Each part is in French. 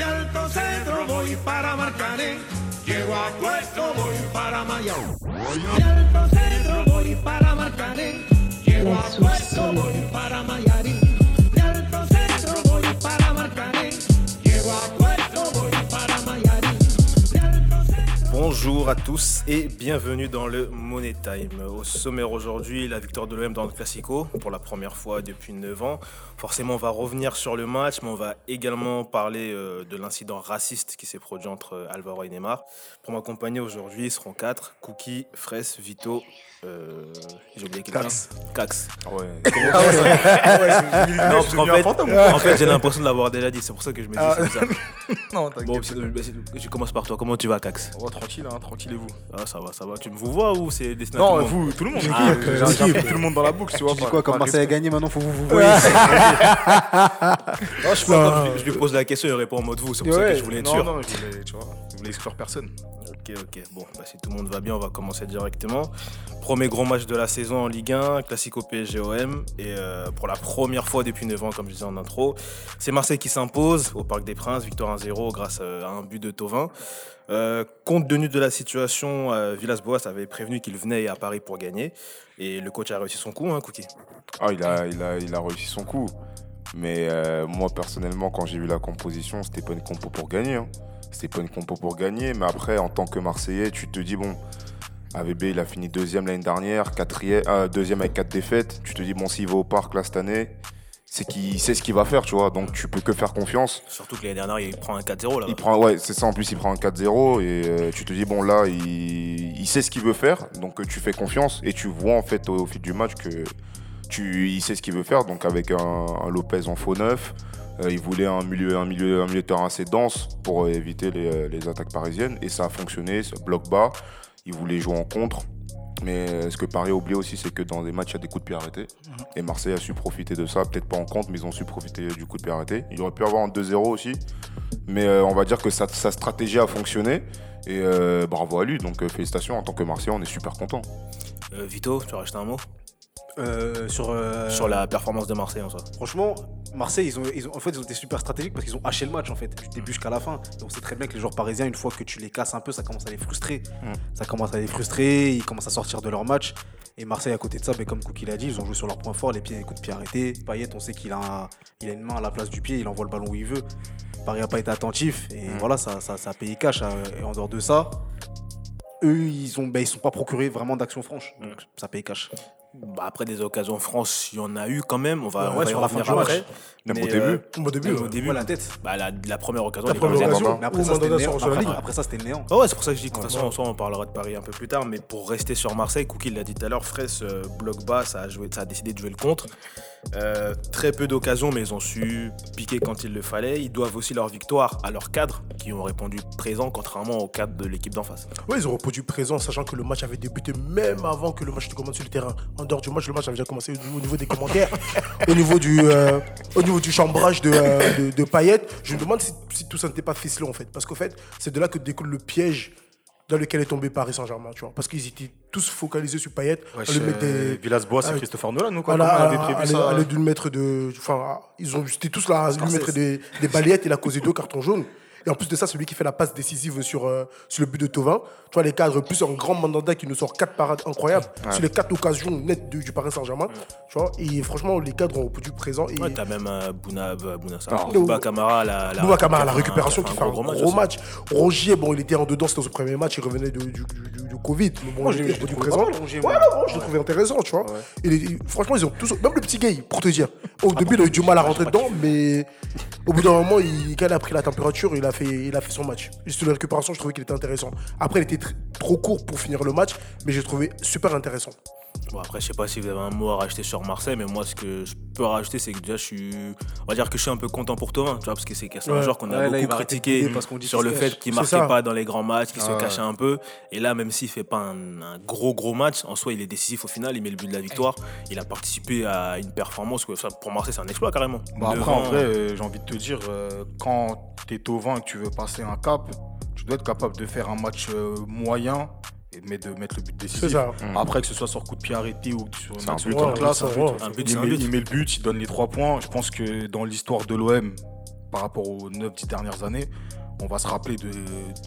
De Alto Centro voy para Marcané. Llego a Puerto, voy para Mayao. De Alto Centro voy para Marcané. Llego a Puerto, voy para Mayarín. Bonjour à tous et bienvenue dans le Money Time. Au sommaire aujourd'hui, la victoire de l'OM dans le Classico pour la première fois depuis 9 ans. Forcément, on va revenir sur le match, mais on va également parler euh, de l'incident raciste qui s'est produit entre Alvaro et Neymar. Pour m'accompagner aujourd'hui, ils seront quatre Cookie, Fraisse, Vito. Euh, J'ai oublié quelqu'un. Cax. Cax. Ouais. Non, parce qu'en fait, en fait, j'ai l'impression de l'avoir déjà dit, c'est pour ça que je me dis Ah. c'est bizarre. non, Bon, t'inquiète. c'est- c'est- je commence par toi. Comment tu vas, Cax? Oh, tranquille, hein, tranquillez-vous. Ah, ça va, ça va. Tu me vous vois ou c'est destiné tout Non, vous, tout le monde. Ah, J'ai- tout le monde dans la boucle, tu vois. Tu dis quoi, comme Marseille a gagné, maintenant faut vous vous Ouais. voyez. Non, je, sais pas, comme je, je lui pose la question, il répond en mode vous, c'est pour ça que Ouais, je voulais être non, sûr. Non, je voulais, tu vois, je voulais exclure personne. Ok, ok. Bon, bah, si tout le monde va bien, on va commencer directement. Premier gros match de la saison en Ligue 1, Classico PSG-OM. Et euh, pour la première fois depuis 9 ans, comme je disais en intro, c'est Marseille qui s'impose au Parc des Princes, victoire 1-0 grâce euh, à un but de Tovin. Euh, compte tenu de la situation, euh, Villas-Boas avait prévenu qu'il venait à Paris pour gagner. Et le coach a réussi son coup, hein, Cookie? Ah, il a, il, a, il a réussi son coup. Mais euh, moi, personnellement, quand j'ai vu la composition, c'était pas une compo pour gagner. Hein. C'était pas une compo pour gagner. Mais après, en tant que Marseillais, tu te dis, bon, AVB, il a fini deuxième l'année dernière, quatrième, euh, deuxième avec quatre défaites. Tu te dis, bon, s'il va au parc là cette année, c'est qu'il sait ce qu'il va faire, tu vois. Donc, tu peux que faire confiance. Surtout que l'année dernière, il prend un 4-0 là. Il prend, ouais, c'est ça. En plus, il prend un 4-0 et euh, tu te dis bon là, il, il sait ce qu'il veut faire, donc tu fais confiance et tu vois en fait au, au fil du match que tu, il sait ce qu'il veut faire. Donc avec un, un Lopez en faux neuf, euh, il voulait un milieu, un milieu, un milieu de terrain assez dense pour euh, éviter les, euh, les attaques parisiennes et ça a fonctionné. ce Bloc bas, il voulait jouer en contre. Mais ce que Paris a oublié aussi, c'est que dans des matchs, il y a des coups de pied arrêtés. Et Marseille a su profiter de ça. Peut-être pas en compte, mais ils ont su profiter du coup de pied arrêté. Il aurait pu avoir un 2-0 aussi. Mais euh, on va dire que sa, sa stratégie a fonctionné. Et euh, bravo à lui. Donc félicitations en tant que Marseillais, on est super content. Euh, Vito, tu as rajouté un mot? Euh, sur, euh, sur la performance de Marseille en soi Franchement, Marseille, ils ont, ils ont, en fait, ils ont été super stratégiques parce qu'ils ont haché le match en fait, du début jusqu'à la fin. On sait très bien que les joueurs parisiens, une fois que tu les casses un peu, ça commence à les frustrer. Mm. Ça commence à les frustrer, ils commencent à sortir de leur match. Et Marseille, à côté de ça, ben, comme Cookie l'a dit, ils ont joué sur leur point fort, les pieds, les coups de pied arrêtés. Payet, on sait qu'il a, un- il a une main à la place du pied, il envoie le ballon où il veut. Paris n'a pas été attentif et Mm. voilà, ça, ça, ça a payé cash. hein. Et en dehors de ça, eux, ils ont, ben, ils sont pas procurés vraiment d'action franche. Donc ça paye cash. Bah, après des occasions en France, il y en a eu quand même. On va, Ouais, on va y sur la fin revenir du match. après. Même Mais, au début. euh, Au début, au début. Ouais, la tête. Bah, la, la première occasion. La première occasion. Mais après ça, c'était néant. sur la Après, ligne. après ça, c'était le néant. Ah ouais, c'est pour ça que je dis que de toute façon, on parlera de Paris un peu plus tard, mais pour rester sur Marseille, Cookie l'a dit tout à l'heure, Fraisse, euh, bloc bas, ça a, joué, ça a décidé de jouer le contre. Euh, très peu d'occasions, mais ils ont su piquer quand il le fallait. Ils doivent aussi leur victoire à leurs cadres, qui ont répondu présent, contrairement aux cadres de l'équipe d'en face. Ouais, ils ont répondu présent, sachant que le match avait débuté même avant que le match ne commence sur le terrain. En dehors du match, le match avait déjà commencé au au niveau des commentaires, au niveau du, euh, au niveau du chambrage de, euh, de, de Payet. Je me demande si, si tout ça n'était pas ficelé en fait. Parce qu'en fait, c'est de là que découle le piège dans lequel est tombé Paris Saint-Germain. tu vois. Parce qu'ils étaient tous focalisés sur Payet. Mettre des- Villas-Boas, c'est Ah, Christopher Nolan ou quoi Voilà, Comment on avait à- prévu à- ça à l'aide d'une mettre de. Enfin, ils ont c'était tous là à lui mettre des, des balayettes. Il a causé deux cartons jaunes. Et en plus de ça, c'est lui qui fait la passe décisive sur, euh, sur le but de Tovin. Tu vois, les cadres, plus un grand mandanda qui nous sort quatre parades incroyables sur les quatre occasions nettes du, du Paris Saint-Germain. Tu vois, et franchement, les cadres ont du présent. Et Ouais, t'as même euh, Bouna, euh, Bouna. Bouba Kamara, la, la, Kamara, la récupération un- qui fait un gros match. Rogier, bon, il était en dedans, c'était son premier match, il revenait de- du, du, du- du Covid. Mais bon, Moi, je je trouvé présent. mal, Ouais, non, je l'ai trouvé intéressant, tu vois. Et les- franchement, ils ont tous. Même le petit gay, pour te dire. Au début, il a eu du mal à rentrer dedans, mais au bout d'un moment, il, a pris la température, il a fait, il a fait son match. Juste la récupération, je trouvais qu'il était intéressant. Après, il était tr- trop court pour finir le match, mais j'ai trouvé super intéressant. Bon, après, je sais pas si vous avez un mot à rajouter sur Marseille, mais moi, ce que je peux rajouter, c'est que déjà, je suis. On va dire que je suis un peu content pour Tovin, tu vois, parce que c'est un joueur qu'on a Ouais, beaucoup critiqué parce dit sur le fait qu'il marquait ça. pas dans les grands matchs, qu'il se ouais. cachait un peu. Et là, même s'il fait pas un, un gros, gros match, en soi, il est décisif au final, il met le but de la victoire. Il a participé à une performance, que, pour Marseille, c'est un exploit carrément. Bah après, en vrai, euh, j'ai envie de te dire, euh, quand t'es Tovin et que tu veux passer un cap, tu dois être capable de faire un match euh, moyen et de mettre, de mettre le but décisif. C'est ça. Après, que ce soit sur coup de pied arrêté ou sur une un but, ouais, classe, un but. il met le but, il donne les trois points. Je pense que dans l'histoire de l'OM, par rapport aux 9-10 dernières années. On va se rappeler de.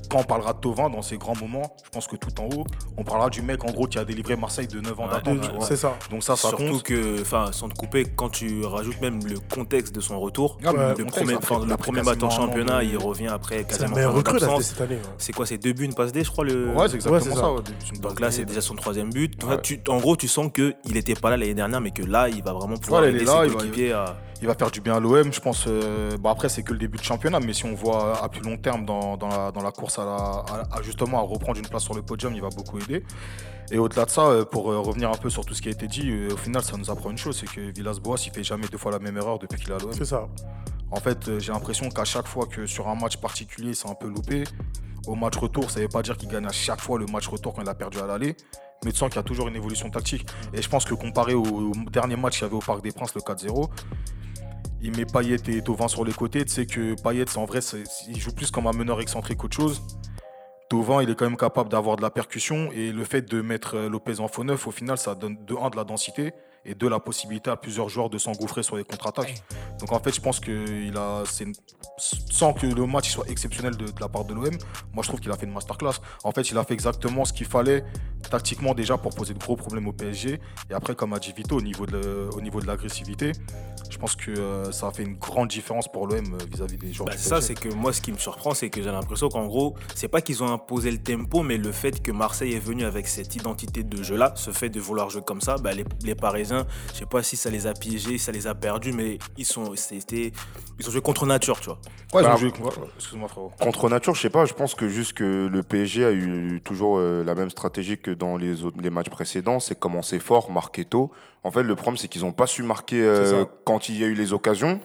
Quand on parlera de Tovin dans ces grands moments, je pense que tout en haut, on parlera du mec en gros qui a délivré Marseille de 9 ans Ouais, d'attente. C'est ça. Donc ça, ça Surtout compte. que, enfin, sans te couper, quand tu rajoutes même le contexte de son retour, Ah, mais Ouais. le contexte, premier, le premier match en championnat, de- il revient après quasiment an recrue cette année. ouais. C'est quoi, c'est deux buts, une passe D, je crois le. Ouais, c'est exactement ça. ça. ouais, une Donc là, c'est déjà son troisième but. Ouais. Tu, en gros, tu sens qu'il n'était pas là l'année dernière, mais que là, il va vraiment pouvoir Voilà, il est aider là, ses coéquipiers à. Il va faire du bien à l'OM, je pense. euh, bon, après, c'est que le début de championnat, mais si on voit à plus long terme dans, dans la, dans la course à, la, à- à justement à reprendre une place sur le podium, il va beaucoup aider. Et au-delà de ça, euh, pour euh, revenir un peu sur tout ce qui a été dit, au final, ça nous apprend une chose c'est que Villas-Boas, il fait jamais deux fois la même erreur depuis qu'il est à l'OM. C'est ça. En fait, j'ai l'impression qu'à chaque fois que sur un match particulier, c'est un peu loupé, au match retour, ça ne veut pas dire qu'il gagne à chaque fois le match retour quand il a perdu à l'aller, mais tu sens qu'il y a toujours une évolution tactique. Et je pense que comparé au, au dernier match qu'il y avait au Parc des Princes, le 4-0, il met Payet et Tovin sur les côtés. Tu sais que Payet, en vrai, il joue plus comme un meneur excentrique qu'autre chose. Tovin, il est quand même capable d'avoir de la percussion et le fait de mettre euh, Lopez en faux neuf, au final, ça donne de un de la densité et de la possibilité à plusieurs joueurs de s'engouffrer sur les contre-attaques. Donc en fait, je pense que il a, une- sans que le match soit exceptionnel de, de la part de l'OM, moi je trouve qu'il a fait une masterclass. En fait, il a fait exactement ce qu'il fallait tactiquement déjà pour poser de gros problèmes au PSG. Et après, comme a dit Vito, au niveau de, l'agressivité, je pense que euh, ça a fait une grande différence pour l'OM euh, vis-à-vis des joueurs. Bah, du ça, c'est que moi, ce qui me surprend, c'est que j'ai l'impression qu'en gros, c'est pas qu'ils ont imposé le tempo, mais le fait que Marseille est venu avec cette identité de jeu-là, ce fait de vouloir jouer comme ça, bah, les, les Parisiens, je sais pas si ça les a piégés, si ça les a perdus, mais ils sont, c'était, ils ont joué contre nature, tu vois. Ouais, ils ont Bah, joué- Excuse-moi, frérot. Contre nature, je sais pas, je pense que juste que le PSG a eu toujours euh, la même stratégie que dans les autres les matchs précédents, c'est commencer fort, marquer tôt. En fait, le problème c'est qu'ils n'ont pas su marquer euh, quand il y a eu les occasions.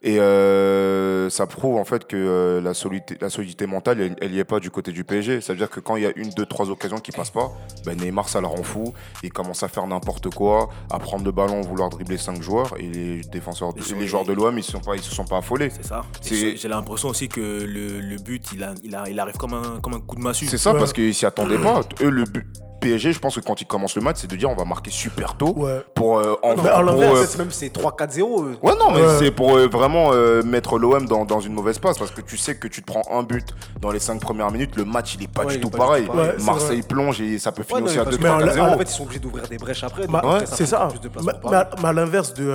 Et euh, ça prouve en fait que euh, la, solidité, la solidité mentale, elle, elle y est pas du côté du PSG. C'est-à-dire que quand il y a une, deux, trois occasions qui passent pas, ben Neymar ça le rend fou. Il commence à faire n'importe quoi, à prendre le ballon, vouloir dribbler cinq joueurs. Et les défenseurs, les joueurs de l'OM, ils se sont pas, ils se sont pas affolés. C'est ça. J'ai j'ai l'impression aussi que le, le but, il, a, il, a, il arrive comme un, comme un coup de massue. C'est ça, Ouais. parce qu'ils s'y attendaient pas. Eux, le but- PSG, je pense que quand ils commencent le match, c'est de dire on va marquer super tôt Ouais. pour euh, en- pour, à l'inverse, euh, C'est même c'est 3-4-0. euh. Ouais, non, mais Ouais. c'est pour euh, vraiment euh, mettre l'OM dans, dans une mauvaise passe parce que tu sais que tu te prends un but dans les 5 premières minutes, le match il est pas Ouais, du il est tout pas du pareil. tout pareil. Marseille plonge et ça peut Ouais, finir non, aussi mais à parce 2 que 3 en- 4 en 0 En fait, ils sont obligés d'ouvrir des brèches après. Donc après, ça c'est fait ça. plus de place Mais, à, l'inverse de,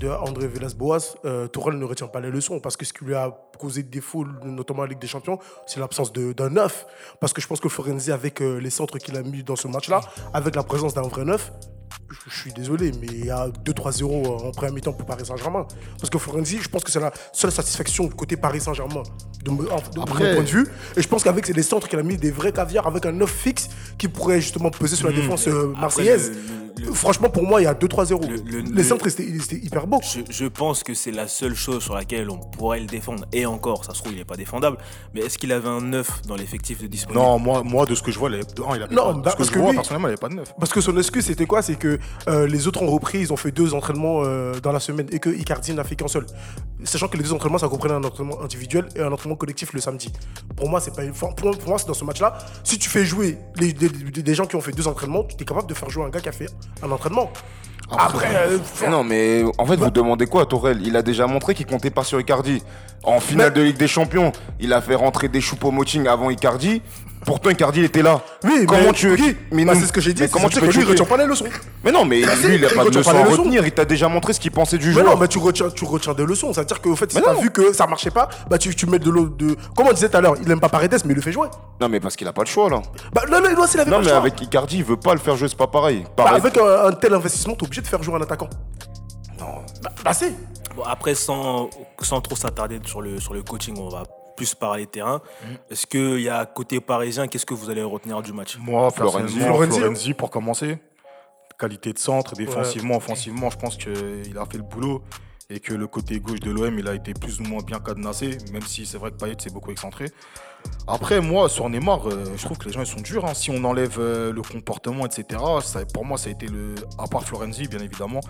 de André Villas-Boas, euh, Tourelle ne retient pas les leçons parce que ce qui lui a causé défaut, notamment en Ligue des Champions, c'est l'absence de- d'un neuf. Parce que je pense que Florenzi, avec euh, les centres qu'il a mis dans ce match-là, avec la présence d'un vrai neuf, je je suis désolé, mais il y a 2-3-0 en première mi-temps pour Paris Saint-Germain. Parce que Florenzi, je pense que c'est la seule satisfaction du côté Paris Saint-Germain, de, de Après- mon point de vue. Et je pense qu'avec les centres qu'il a mis, des vrais caviars, avec un neuf fixe qui pourrait justement peser sur la défense euh, Après, marseillaise. le- le- le- Franchement, pour moi, il y a 2-3-0. Le- le- Les le- centres, c'était c'était hyper beau. Je, je pense que c'est la seule chose sur laquelle on pourrait le défendre. Et encore, ça se trouve, il n'est pas défendable. Mais est-ce qu'il avait un 9 dans l'effectif de disponible Non, moi, moi, de ce que je vois, il avait, de un, il avait Non, pas, bah, de ce que parce je que vois, lui- personnellement, il avait pas de neuf. Parce que son excuse, c'était quoi? C'est que euh, les autres ont repris, ils ont fait deux entraînements euh, dans la semaine et que Icardi n'a fait qu'un seul. Sachant que les deux entraînements, ça comprenait un entraînement individuel et un entraînement collectif le samedi. Pour moi, c'est pas pour, moi- pour moi, c'est dans ce match-là. Si tu fais jouer des gens qui ont fait deux entraînements, tu es capable de faire jouer un gars qui a fait un entraînement. Après, euh, non, mais en fait, vous demandez quoi à Tourelle Il a déjà montré qu'il comptait pas sur Icardi. En finale de Ligue des Champions, il a fait rentrer des choupo-moting avant Icardi. Pourtant, Icardi il était là. oui, comment mais, tu oui, mais bah, non, c'est ce que j'ai dit. mais comment tu que lui, il retient pas les leçons. Mais non, mais si, lui, il a pas de retient leçon pas à les leçons. retenir. Il t'a déjà montré ce qu'il pensait du Mais jeu. non, mais tu retiens, tu retiens des leçons. C'est-à-dire qu'au fait, si Mais t'as vu que ça marchait pas, bah tu, tu mets de l'eau de. Comme on disait tout à l'heure, il aime pas Paredes, mais il le fait jouer. Non, mais parce qu'il a pas le choix là. Bah non, non, non, s'il avait Non, pas le mais choix. avec Icardi, il veut pas le faire jouer, c'est pas pareil. Bah, Pareil. avec un, un tel investissement, t'es obligé de faire jouer un attaquant. Non. Bah, bah si. Bon, après, sans, sans trop s'attarder sur le, sur le coaching, on va plus parler terrain. Est-ce qu'il y a côté parisien, qu'est-ce que vous allez retenir du match? Moi, Florenzi. Florenzi, Florenzi, pour commencer. Qualité de centre, défensivement, offensivement, je pense qu'il a fait le boulot. Et que le côté gauche de l'OM, il a été plus ou moins bien cadenassé, même si c'est vrai que Payet s'est beaucoup excentré. Après, moi, sur Neymar, euh, je trouve que les gens ils sont durs. hein. Si on enlève euh, le comportement, etc., ça- pour moi, ça a été le. À part Florenzi, bien évidemment,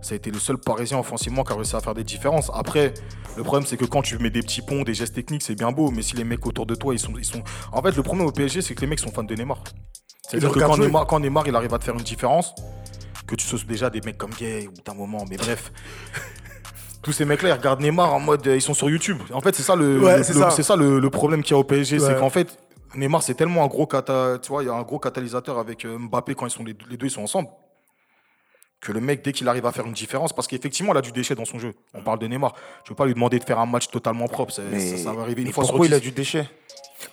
ça a été le seul Parisien offensivement qui a réussi à faire des différences. Après, le problème, c'est que quand tu mets des petits ponts, des gestes techniques, c'est bien beau, mais si les mecs autour de toi, ils sont. Ils sont... En fait, le problème au PSG, c'est que les mecs sont fans de Neymar. C'est-à-dire que quand. Neymar, quand Neymar, il arrive à te faire une différence, que tu sois déjà des mecs comme Gay ou d'un moment, mais bref. tous ces mecs-là, ils regardent Neymar en mode, ils sont sur YouTube. En fait, c'est ça le, Ouais, le- c'est ça. le, le problème qu'il y a au PSG, Ouais. c'est qu'en fait, Neymar, c'est tellement un gros cata, tu vois, il y a un gros catalyseur avec euh, Mbappé quand ils sont les, les deux, ils sont ensemble. Que le mec, dès qu'il arrive à faire une différence, parce qu'effectivement, il a du déchet dans son jeu. On parle de Neymar. Je veux pas lui demander de faire un match totalement propre. ça, ça va arriver une mais fois pourquoi sur il a du déchet?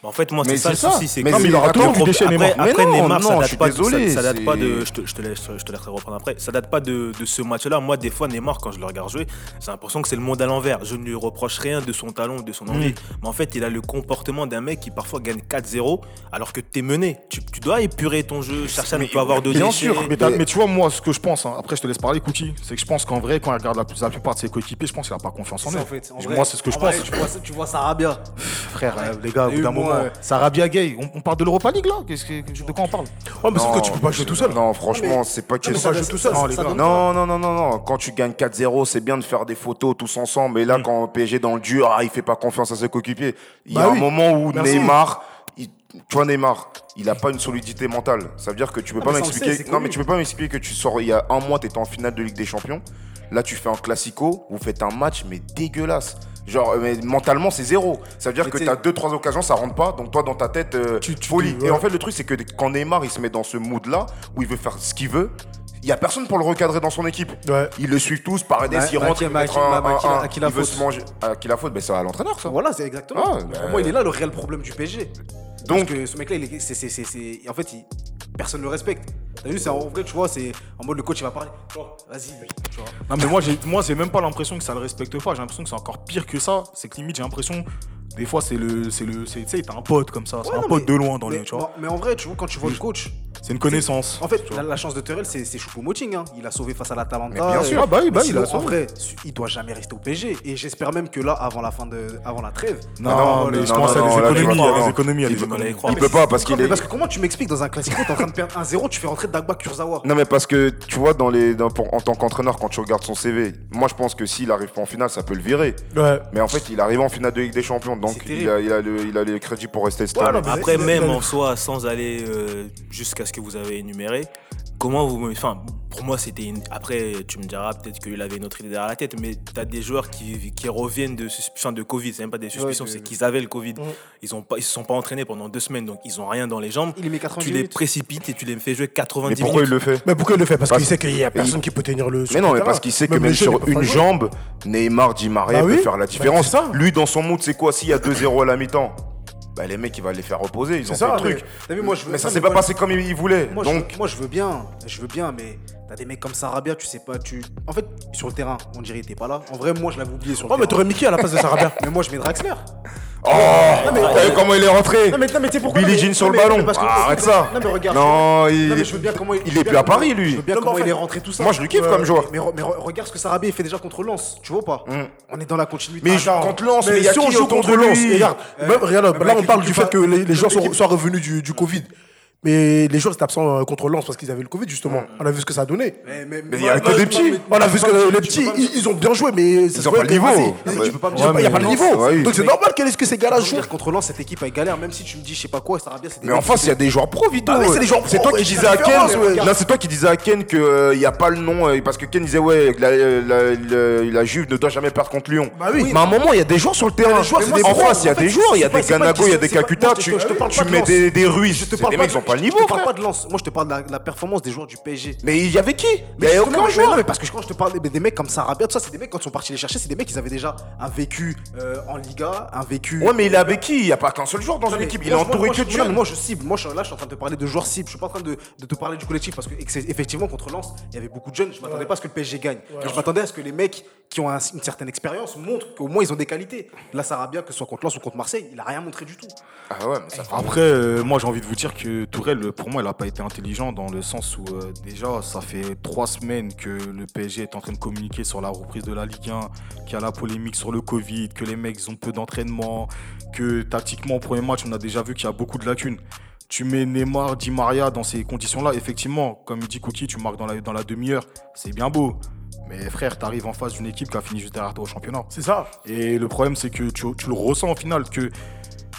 En fait, moi, c'est ça le souci. C'est Mais que- il aura après, toujours du déchet, après, Neymar. après, Neymar, non, ça je date suis pas, désolé, ça, ça date pas de. Je te, je te laisse, je te laisserai reprendre après. Ça date pas de, de ce match-là. Moi, des fois, Neymar, quand je le regarde jouer, j'ai l'impression que c'est le monde à l'envers. Je ne lui reproche rien de son talent, de son envie. Mais en fait, il a le comportement d'un mec qui parfois gagne 4-0 alors que t'es mené. Tu, tu dois épurer ton jeu, chercher à ne pas avoir de bien sûr, Mais, tu vois, moi, ce que je pense, hein, après je te laisse parler, Cookie, c'est que je pense qu'en vrai, quand il regarde la, la plupart de ses coéquipiers, je pense qu'il a pas confiance en en fait. En moi, c'est ce que je vrai, pense. Tu vois, ça- tu vois Sarabia. Frère, les gars, au bout Et d'un moi, moment, ouais. Sarabia gay, on, on parle de l'Europa League là Qu'est-ce que- De quoi on parle Ouais, mais c'est que tu peux pas jouer tout seul. Non, franchement, c'est pas que joue tout seul. Non. Non, non, non, non. Quand tu gagnes 4-0, c'est bien de faire des photos tous ensemble. Et là, quand PSG dans le dur, ah, il fait pas confiance à ses coéquipiers. Il y a Bah un oui. moment où Merci. Neymar, il- tu vois Neymar, il a pas une solidité mentale. Ça veut dire que tu peux Ah, pas m'expliquer. Non, mais tu peux pas m'expliquer que tu sors il y a un mois, t'étais en finale de Ligue des Champions. Là, tu fais un classico, vous faites un match, mais dégueulasse. Genre, euh, mais mentalement, c'est zéro. Ça veut dire Mais que t'sais- t'as deux, trois occasions, ça rentre pas. Donc, toi, dans ta tête, euh, Tu- tu- folie. tu- Et en fait, le truc, c'est que quand Neymar, il se met dans ce mood-là, où il veut faire ce qu'il veut, il y a personne pour le recadrer dans son équipe. Ouais. Ils le suivent tous, Paredes, Bah, il bah, rentre, qui- il bah, bah, bah, à qui la il veut faute se manger. À qui la faute? Ben, C'est à l'entraîneur, ça. Voilà, c'est exactement. Ah, Pour bah, moi, il est là le réel problème du PSG. Donc- Donc, que ce mec-là, il est- c'est, en fait, il- personne ne le respecte. T'as vu, c'est en vrai, tu vois, c'est en mode le coach, il va parler. Oh, vas-y, tu vois. Non, mais moi, j'ai, moi, j'ai même pas l'impression que ça le respecte pas. J'ai l'impression que c'est encore pire que ça. C'est que limite, j'ai l'impression. Des fois, c'est le. C'est le c'est, tu sais, t'as un pote comme ça. C'est Ouais, un non, pote mais- de loin dans mais, le. Tu vois. mais en vrai, tu vois, quand tu vois le coach, C'est une connaissance. En fait, la, chance de Terrell, c'est Choupo-Moting. Hein. Il a sauvé face à l'Atalanta. Mais bien sûr, ah bah bah il a sauvé. vrai, il doit jamais rester au PSG. Et j'espère même que là, avant la fin de, avant la trêve. Non, non, mais non, je pense non, à des économies. Il des économies. des économies. peut pas parce qu'il est. parce que comment tu m'expliques dans un classico, t'es en train de perdre 1-0, tu fais rentrer Dagba Kurzawa? Non, mais parce que tu vois, dans les, dans- pour- en tant qu'entraîneur, quand tu regardes son CV, moi je pense que s'il arrive pas en finale, ça peut le virer. Ouais. Mais en fait, il arrive en finale de Ligue des Champions, donc il a, il, a le, il a les crédits pour rester mais- Après, même en soi, sans aller euh, jusqu'à ce que vous avez énuméré, comment vous. Enfin, pour moi, c'était une. Après, tu me diras peut-être qu'il avait une autre idée derrière la tête, mais tu as des joueurs qui, qui reviennent de suspicion de Covid. C'est même pas des suspicions, c'est qu'ils avaient le Covid. Ils ont pas, ils se sont pas entraînés pendant deux semaines, donc ils ont rien dans les jambes. Il met 90 Tu les minutes. précipites et tu les fais jouer 90 Mais pourquoi il le fait Mais pourquoi il le fait? Parce Parce- qu'il sait qu'il y a personne il- qui peut tenir le. Mais non, mais parce qu'il sait que même, sur une jambe, Neymar, Di Maria Bah peut faire la Bah, différence. Lui, dans son mood, c'est quoi S'il y a 2-0 à la mi-temps, bah, les mecs, il va les faire reposer. Ils ont C'est fait ça, le truc. T'as vu, moi, je veux- Mais ça s'est pas moi- passé comme il voulait. Moi, je, Donc, moi, je veux bien, je veux bien, mais t'as des mecs comme Sarabia, tu sais pas, tu. En fait, sur le terrain, on dirait était pas là. En vrai, moi, je l'avais oublié sur le Oh, mais t'aurais qui à la place de Sarabia Mais moi, je mets Draxler. Oh T'as vu comment il est rentré Non, mais, non, mais tu sais pourquoi Billie non, mais- Jean sur le ballon. arrête ça. Non, mais regarde. Non, il- est plus à Paris, lui. Je veux bien comment en il est rentré tout ça. Moi, je le kiffe comme joueur. Mais, re- mais re- regarde ce que Sarabia fait déjà contre Lens, tu vois pas On est dans la continuité. Mais contre Lens, mais si on joue contre Lens, regarde, mais là on parle du fait que les, joueurs sont, soient revenus du, du Covid. Mais les joueurs étaient absents euh, contre Lens parce qu'ils avaient le Covid justement. On a vu ce que ça a donné. Mais, mais, Mais il y a que des petits. On a vu ce que les petits, ils, ils ont bien joué, mais ça Ils se ont voit pas le niveau. vas-y, Ouais. vas-y, tu peux pas me Ouais, dire, il n'y a pas le non, niveau. Donc c'est normal qu'est-ce que ces gars-là Je veux jouent. dire, contre Lens, cette équipe elle galère, même si tu me dis, je sais pas quoi, Sarabia, c'est des Mais en face, il y a des joueurs pro, Vito. C'est toi qui disais à Ken. c'est toi qui disais à Ken qu'il n'y a pas le nom. euh, Parce que Ken disait, ouais, que la, la, la- la Juve ne doit jamais perdre contre Lyon. Bah oui. Mais à un moment, il y a des joueurs sur le terrain. en face, il y a des joueurs. Il y a des Ganago, il y a des Kakuta. Tu, de mets des Ruiz. Je pas le je niveau, te parle frère. pas de Lens. Moi, je te parle de la, de la performance des joueurs du PSG. Mais il y avait qui? Il Mais y avait justement, aucun mais joueur. non, mais parce que quand je te parle des, des mecs comme Sarabia, tout ça, c'est des mecs quand ils sont partis les chercher, c'est des mecs qui avaient déjà un vécu euh, en Liga, un vécu. Ouais, mais il est avec qui? Il n'y a pas qu'un seul joueur dans Non, une mais équipe. Il est je- entouré que je- de mais jeunes. Moi, je cible. Moi, je, là, je suis en train de te parler de joueurs cibles. Je suis pas en train de, de te parler du collectif parce que effectivement contre Lens, il y avait beaucoup de jeunes. Je m'attendais pas à ce que le PSG gagne. Mais je m'attendais à ce que les mecs qui ont un- une certaine expérience montrent qu'au moins ils ont des qualités. Là, Sarabia, que ce soit contre Lens ou contre Marseille, il a rien montré du tout. Ah ouais, mais ça fait Après, euh, moi j'ai envie de vous dire que Tourelle, pour moi, il n'a pas été intelligent dans le sens où euh, déjà, ça fait trois semaines que le PSG est en train de communiquer sur la reprise de la Ligue 1, qu'il y a la polémique sur le Covid, que les mecs ont peu d'entraînement, que tactiquement au premier match, on a déjà vu qu'il y a beaucoup de lacunes. Tu mets Neymar, Di Maria dans ces conditions-là, effectivement, comme il dit Cookie, tu marques dans la, dans la demi-heure, c'est bien beau. Mais frère, t'arrives en face d'une équipe qui a fini juste derrière toi au championnat. C'est ça. Et le problème, c'est que tu, tu le ressens au final que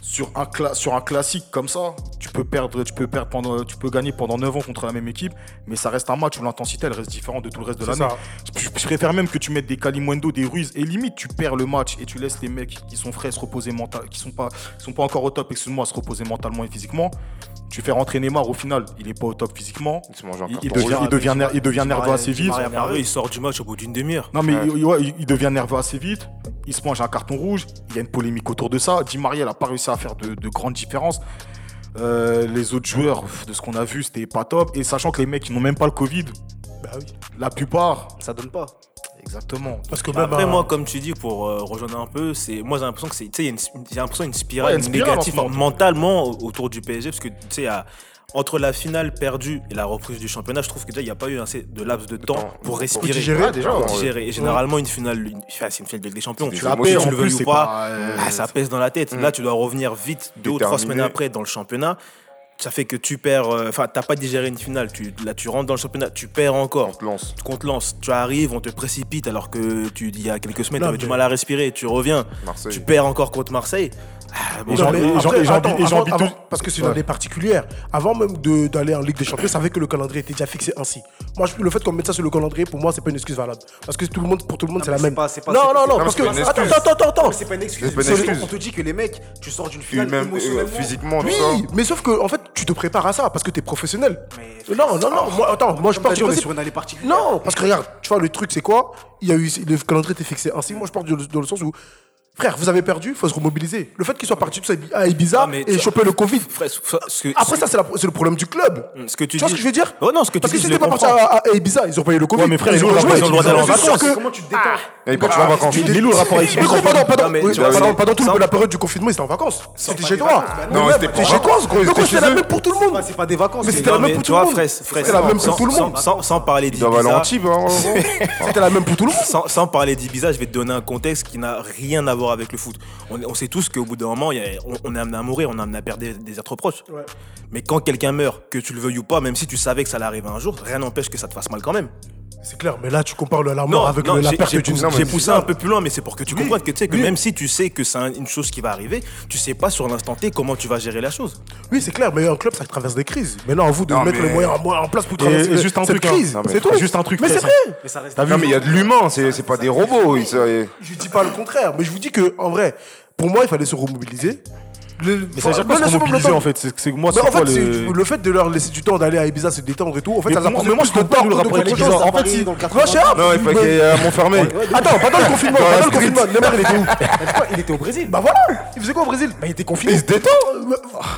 sur un, cla- sur un classique comme ça, tu peux perdre, tu peux perdre pendant, tu peux gagner pendant 9 ans contre la même équipe, mais ça reste un match où l'intensité elle reste différente de tout le reste de l'année. Je, je préfère même que tu mettes des Kalimundo, des Ruiz, et limite tu perds le match et tu laisses les mecs qui sont frais se reposer mental, qui sont pas, qui sont pas encore au top, excuse-moi, se reposer mentalement et physiquement. Tu fais rentrer Neymar au final, il est pas au top physiquement. Il se mange un Il, carton il devient, rouge. il devient, ner- il devient Di nerveux assez vite. Il sort du match au bout d'une demi-heure. Non mais ouais, il devient nerveux assez vite, il se mange un carton rouge, il y a une polémique autour de ça. Di Maria n'a pas réussi à faire de, de grandes différences. Euh, les autres joueurs, de ce qu'on a vu, c'était pas top. Et sachant que les mecs, ils n'ont même pas le Covid, Bah oui. la plupart. Ça donne pas. Exactement. Parce que même. Après, moi, comme tu dis, pour euh, rejoindre un peu, c'est moi j'ai l'impression que c'est, tu sais, il y a une- j'ai l'impression une spirale Ouais, une spirale négative mentalement autour du PSG, parce que tu sais, entre la finale perdue et la reprise du championnat, je trouve que déjà il n'y a pas eu assez de laps de temps temps. pour Pour respirer, digérer, pour déjà, ouais. digérer. Et généralement, une finale, une- enfin, c'est une finale de Ligue des Champions. Tu la perds, tu en le plus, ou c'est pas, pas, euh, ah, ça pèse dans la tête. Mm. Là, tu dois revenir vite deux ou trois semaines après dans le championnat. Ça fait que tu perds, euh, enfin, t'as pas digéré une finale. Tu, là, tu rentres dans le championnat, tu perds encore On te lance. qu'on te lance, tu arrives, on te précipite alors que tu il y a quelques semaines Non, tu avais du mal à respirer, tu reviens, Marseille. tu perds encore contre Marseille. Ah, bon, Et Non, mais après, attends, avant- avant- parce que c'est une Ouais. année particulière. Avant même de- d'aller en Ligue des Champions, je savais que le calendrier était déjà fixé ainsi. Moi, je- le fait qu'on mette ça sur le calendrier, pour moi, c'est pas une excuse valable. Parce que tout le monde, pour tout le monde, c'est la même. pas- non, non, non, non, parce que. Attends, attends, attends, attends. C'est pas une excuse. On te dit que les mecs, tu sors d'une finale euh, émotionnellement. physiquement, Oui, mais sauf que, en fait, tu te prépares à ça parce que t'es professionnel. Mais- Non, non, non. Moi, attends, moi, je pars sur une particulière. Non, parce que regarde, tu vois, le truc, c'est quoi? Il y a eu, le calendrier était fixé ainsi. Moi, je pars dans le sens où, frère, vous avez perdu, il faut se remobiliser. Le fait qu'il soit parti tout ça à Ibiza Ah, mais et choper le Covid. frère, ce que- Après, ça, c'est le problème du club. ce que tu Tu vois dis- ce que je veux dire Ouais, non, ce que tu Parce t'es le pas parti comprends. à, à Ibiza, ils ont payé le Covid. Ouais, mais frère, ils ont ils ont le droit d'aller en vacances. que- Comment tu te détends quand tu vas en vacances. Il est le rapport avec Mais pendant, pendant, toute la période du confinement, ils étaient en vacances. C'était chez toi. non, c'était pas chez toi, vacances. gros. C'était c'était la même pour tout le monde. C'est pas des vacances. Mais c'était la même pour tout le monde. C'est la même pour tout le monde. Sans, parler Ils d'Ibiza. C'était la même pour tout le monde. sans, sans parler d'Ibiza, je vais te donner un contexte qui n'a rien à voir avec le foot. On, on sait tous qu'au bout d'un moment, il y a- on, on est amené à mourir, on est amené à perdre des, des êtres proches. Ouais. Mais quand quelqu'un meurt, que tu le veuilles ou pas, même si tu savais que ça allait arriver un jour, rien n'empêche que ça te fasse mal quand même. C'est clair, mais là, tu compares le- la mort avec le- la perte d'une non, mais j'ai c'est poussé un peu plus loin, mais c'est pour que tu Oui, comprennes que tu sais que oui. même si tu sais que c'est un- une chose qui va arriver, tu sais pas sur l'instant T comment tu vas gérer la chose. Oui, c'est clair, mais un club, ça traverse des crises. Maintenant, à vous de Non, mettre mais- les moyens en- en place pour Et- traverser et juste un cette truc, hein. crise. Non, mais C'est tout. juste un truc, Mais c'est vrai. Mais ça reste. Non, mais il y a de l'humain, c'est c'est pas des robots. Je dis pas le contraire, mais je vous dis que, en vrai, pour moi, il fallait se remobiliser. Le- Mais ça veut dire quoi le temps. en fait C'est que moi, c'est en quoi fait, le. le fait de leur laisser du temps d'aller à Ibiza se détendre et tout, en fait, Mais ça leur moi- prend mais moi, plus je de temps de Ibiza. chose. En fait, si-. Non, il faut qu'il y ait à Montfermeil. Attends, pendant le confinement, pendant le confinement, Neymar, il était où Il était au Brésil. Bah voilà, il faisait quoi au Brésil Bah, il était confiné. Il se détend.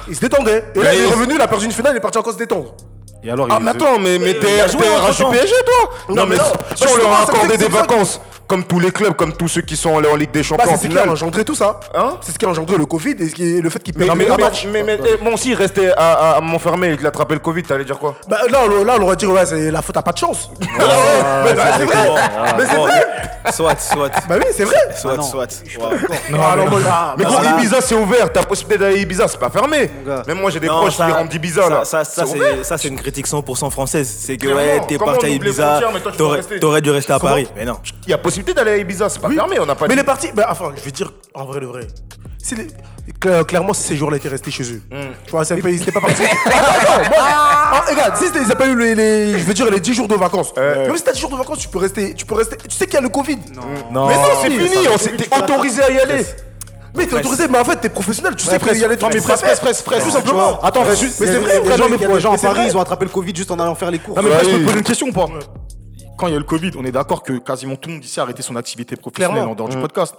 Il se détendait. Et là, il est revenu, il a perdu une finale, il est parti encore se détendre. Et alors, Ah, mais attends, mais, mais t'es entre-temps. PSG, toi Non, mais si Bah, on justement, leur a accordé des vacances, comme tous les clubs, comme tous ceux qui sont allés en Ligue des Bah, Champions en c'est ce qui a finale. engendré tout ça. Hein C'est ce qui a engendré le Covid et ce qui est- le fait qu'il Mais, paye mais, un mais, match. mais, mais, eh, bon, s'il restait à, à Montfermeil et qu'il attrapait le Covid, t'allais dire quoi? Bah là, on- là, on aurait dit, ouais, c'est la faute à pas de chance. Ah mais bah, c'est vrai. Mais c'est vrai. Soit, soit. Bah oui, c'est vrai. Soit, non. soit. Non, alors moi, ah, Mais bah, gros, voilà. Ibiza, c'est ouvert. T'as possibilité d'aller à Ibiza, c'est pas fermé. Même moi, j'ai des Non, proches ça- qui rentrent d'Ibiza, ça- là. Ça, ça, C'est c'est, ouvert. ça, c'est une critique 100% française. C'est que ouais, t'es parti à Ibiza, frontières, mais toi, tu peux t'aurais, rester t'aurais dû rester à Paris. Mais non. Possibilité d'aller à Ibiza, c'est pas fermé, on n'a pas Mais dit. les parties, bah, enfin, je vais dire en vrai le vrai. Si les- cla- clairement, si ces joueurs-là étaient restés chez eux, tu vois, c'est un pays, ils étaient pas partis. Attends, attends, moi, ah, regarde, si c'était- ils n'avaient pas eu les, les- je veux dire, les 10 jours de vacances. Même si t'as 10 jours de vacances, tu peux rester, tu peux rester. Tu sais qu'il y a le Covid. Non, Mais non, C'est fini, on s'était autorisé à y aller. Mais t'es autorisé, mais en fait, t'es professionnel, tu sais qu'il y a les non, mais trucs. presque, presque, presque, presque. Tout simplement. Attends, Mais c'est vrai, frère, gens- des gens à Paris, vrai. ils ont attrapé le Covid juste en allant faire les cours. Non, mais Ouais, je peux oui. te poser une question ou pas? Quand il y a eu le Covid, on est d'accord que quasiment tout le monde ici a arrêté son activité professionnelle Clairement. en dehors du podcast.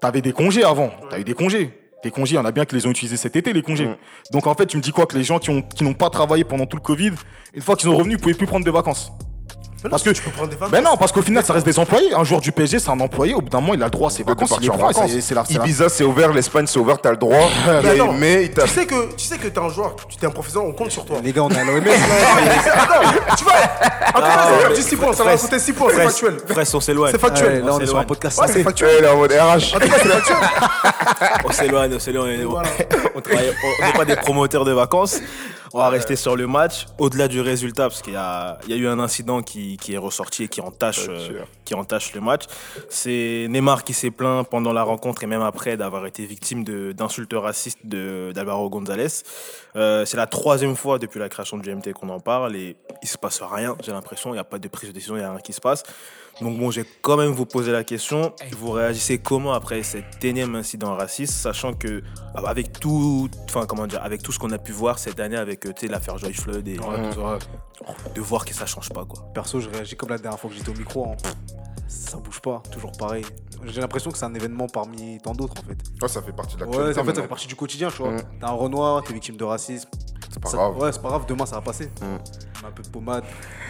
T'avais des congés avant, t'as eu des congés. Des congés, il y en a bien qui les ont utilisés cet été, les congés. Donc en fait, tu me dis quoi Que les gens qui ont- qui n'ont pas travaillé pendant tout le Covid, une fois qu'ils sont revenus, ils pouvaient plus prendre de vacances. Parce que tu peux prendre des vacances. Ben non, parce qu'au final, ça reste des employés. Un joueur du PSG, c'est un employé. Au bout d'un moment, il a le droit à ses vacances. Il en et vacances. c'est- la, Ibiza, c'est ouvert, l'Espagne, c'est ouvert, t'as le droit. Mais Mais, mais tu sais que tu sais que t'es un joueur, tu t'es un professionnel, on compte sur toi. Les gars, on est à l'OMS. Attends, tu vois, en tout cas, c'est mais 6 points, ça va coûter 6 points, c'est factuel. Fresse, on s'éloigne. C'est factuel. Là, on est sur un podcast. C'est factuel. Est en mode RH. En tout cas, c'est factuel. On s'éloigne, on s'éloigne. Voilà. On travaille- on n'est pas des promoteurs de vacances. On va rester sur le match, au-delà du résultat, parce qu'il y a, il y a eu un incident qui, qui est ressorti et qui entache, euh, qui entache le match. C'est Neymar qui s'est plaint pendant la rencontre et même après d'avoir été victime de- d'insultes racistes de- d'Alvaro González. Euh, c'est la troisième fois depuis la création du GMT qu'on en parle et il se passe rien, j'ai l'impression. Il n'y a pas de prise de décision, il n'y a rien qui se passe. Donc bon, j'ai quand même vous poser la question. Vous réagissez comment après cet énième incident raciste, sachant que avec tout, enfin comment dire, avec tout ce qu'on a pu voir cette année avec euh, tu sais, l'affaire George Floyd et de voir que ça change pas quoi. Perso, je réagis comme la dernière fois que j'étais au micro. hein. Ça bouge pas, toujours pareil. J'ai l'impression que c'est un événement parmi tant d'autres en fait. Ouais, ça fait partie de Ouais, l'actualité. en fait, ça fait partie du quotidien, tu vois. Mm. T'es un Renoir, t'es victime de racisme. C'est pas Ça- grave. Ouais, c'est pas grave, demain ça va passer. Mm. On a un peu de pommade,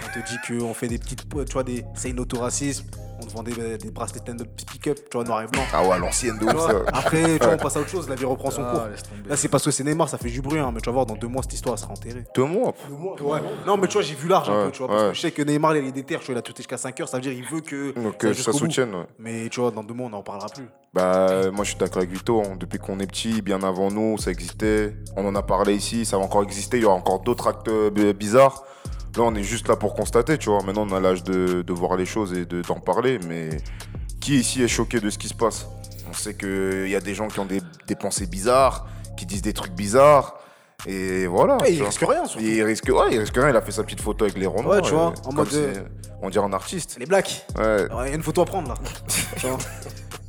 on te dit qu'on fait des petites. Tu vois, des. C'est une autoracisme. On te vend des, des bracelets stand-up pick-up, tu vois, noir et blanc. Ah ouais, l'ancienne de ouf, ça. Après, tu vois, on passe à autre chose, la vie reprend son Ah, cours. Là, c'est parce que c'est Neymar, ça fait du bruit, hein, mais tu vas voir, dans deux mois, cette histoire sera enterrée. Deux mois. Ouais. Non, mais tu vois, j'ai vu large un Ouais, peu, tu vois, parce que je sais que Neymar, il est déter, tu vois, il a tout jusqu'à 5 heures, ça veut dire qu'il veut que Donc ça euh, ça soutienne. ouais. Mais tu vois, dans deux mois, on n'en parlera plus. Bah, euh, moi je suis d'accord avec Vito. hein. Depuis qu'on est petit, bien avant nous, ça existait. On en a parlé ici, ça va encore exister. Il y aura encore d'autres actes bizarres. Là, on est juste là pour constater, tu vois. Maintenant, on a l'âge de, de voir les choses et de- d'en parler. Mais qui ici est choqué de ce qui se passe? On sait qu'il y a des gens qui ont des, des pensées bizarres, qui disent des trucs bizarres. Et voilà. Tu il risque rien, surtout. Et il risque, ouais, il risque rien. Il a fait sa petite photo avec les ronds. Ouais, tu vois, en mode, euh, On dirait un artiste. Les blacks. Ouais. Il y a une photo à prendre là. Tu vois.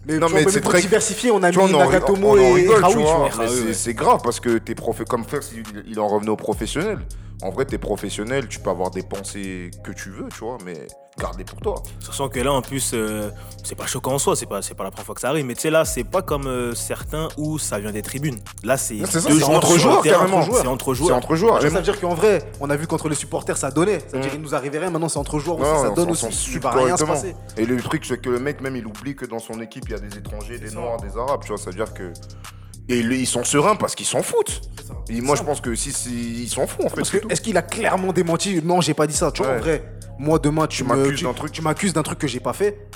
Mais Non, mais c'est pour très- diversifier, on a Tu vois, mis Nagatomo et rigole, Raoui, Raoui, c'est- grave parce que t'es prof... comme il, il en revenait au professionnel. En vrai, t'es professionnel, tu peux avoir des pensées que tu veux, tu vois, mais garde-les pour toi. Sachant que là, en plus, euh, c'est pas choquant en soi, c'est pas, c'est pas la première fois que ça arrive. Mais tu sais, là, c'est pas comme euh, certains où ça vient des tribunes. Là, c'est C'est ça, deux c'est joueurs entre joueurs, carrément. C'est entre C'est joueurs. entre joueurs. Ça veut dire qu'en vrai, on a vu qu'entre les supporters ça donnait. Ça veut dire qu'il nous arrivait rien, maintenant c'est entre joueurs aussi, ça on donne aussi. va rien se passer. Et le truc, c'est que le mec, même, il oublie que dans son équipe, il y a des étrangers, des noirs, des arabes, tu vois. Ça veut dire que. Et ils sont sereins parce qu'ils s'en foutent. Et moi, je pense que si, si- ils s'en foutent, en fait. Parce c'est que tout. est-ce qu'il a clairement démenti? Non, j'ai pas dit ça. Tu vois, Ouais. en vrai, moi demain, tu, m'accuses d'un truc. Tu m'accuses d'un truc que j'ai pas fait.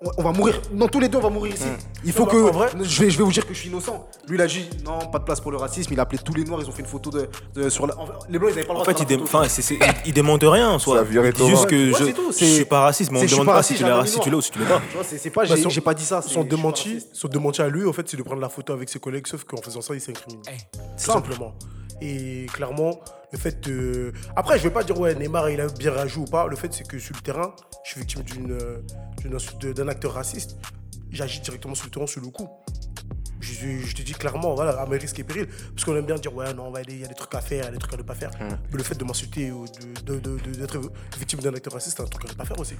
On- On va mourir. Non, tous les deux, on va mourir ici. Mm. Il faut Non, que. en vrai- je, vais, je vais vous dire que je suis innocent. Lui, il a dit non, pas de place pour le racisme. Il a appelé tous les noirs. Ils ont fait une photo de, de- sur la. en les blancs, ils avaient pas le En droit fait, de il, faire dé- la photo. enfin, c'est- il- il demande rien en soi. Il dit juste que Ouais, je, tout, suis pas raciste, mais on ne demande pas pas raciste, si tu l'es un raciste, si tu l'es ou si tu l'es pas. Tu vois, c'est pas. Bah, J'ai pas dit ça. Son démenti, raciste. son démenti à lui, en fait, c'est de prendre la photo avec ses collègues, sauf qu'en faisant ça, il Simple. simplement. Et clairement, le fait de. Après, je vais pas dire, ouais, Neymar, il a bien réagi ou pas. Le fait, c'est que sur le terrain, je suis victime euh, d'un acteur raciste. J'agis directement sur le terrain, sur le coup. Je, je te dis clairement, voilà, à mes risques et périls. Parce qu'on aime bien dire, ouais, non, on va aller, il y a des trucs à faire, il y a des trucs à ne pas faire. Mais le fait de m'insulter ou de- de- de- de- d'être victime d'un acteur raciste, c'est un truc à ne pas faire aussi.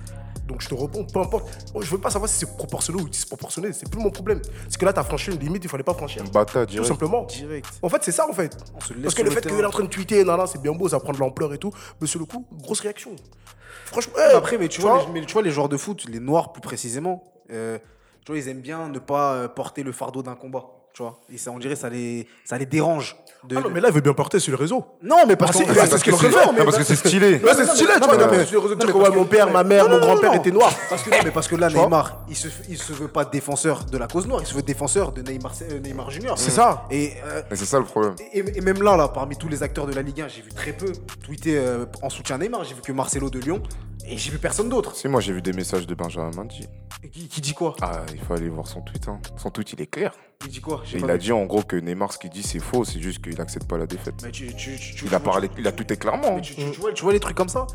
Donc je te réponds, peu importe. Oh, Je veux pas savoir si c'est proportionnel ou disproportionné, c'est plus mon problème. Parce que là, tu as franchi une limite, il fallait pas franchir. Bata, Tout direct. simplement. Direct. En fait, c'est ça, en fait. On se laisse Parce que le fait qu'il est en train de tweeter, non, non, c'est bien beau, ça prend de l'ampleur et tout. Mais sur le coup, grosse réaction. Franchement, eh, Après, mais tu vois, les, mais tu vois, les joueurs de foot, les noirs plus précisément, euh, tu vois, ils aiment bien ne pas euh, porter le fardeau d'un combat. Tu vois, et ça, on dirait, ça les, ça les dérange. de- Ah non, mais là, il veut bien porter sur les réseaux. Non, mais parce Ah, mais parce parce que que c'est- parce que c'est stylé. Ouais, c'est stylé, tu non, vois, sur les réseaux, que mon que- père, ma mère, Non, mon grand-père non. étaient noirs. Parce que, non, mais parce que là, Neymar, il se, il se veut pas défenseur de la cause noire, il se veut défenseur de Neymar, euh, Neymar Junior. C'est ça. Et, euh, Mais c'est ça le problème. et, et même là, là, parmi tous les acteurs de la Ligue 1, j'ai vu très peu tweeter euh, en soutien à Neymar. J'ai vu que Marcelo de Lyon et j'ai vu personne d'autre. Si, moi j'ai vu des messages de Benjamin Mendy. Et Qui, qui dit quoi? Ah, il faut aller voir son tweet. hein. Son tweet, il est clair. Il dit quoi? Et il a dit en gros que Neymar, ce qu'il dit, c'est faux. C'est juste qu'il accepte pas la défaite. Mais tu, tu, Il a parlé, il a tout est clairement. mais tu, tu- tu vois, tu vois les trucs comme ça?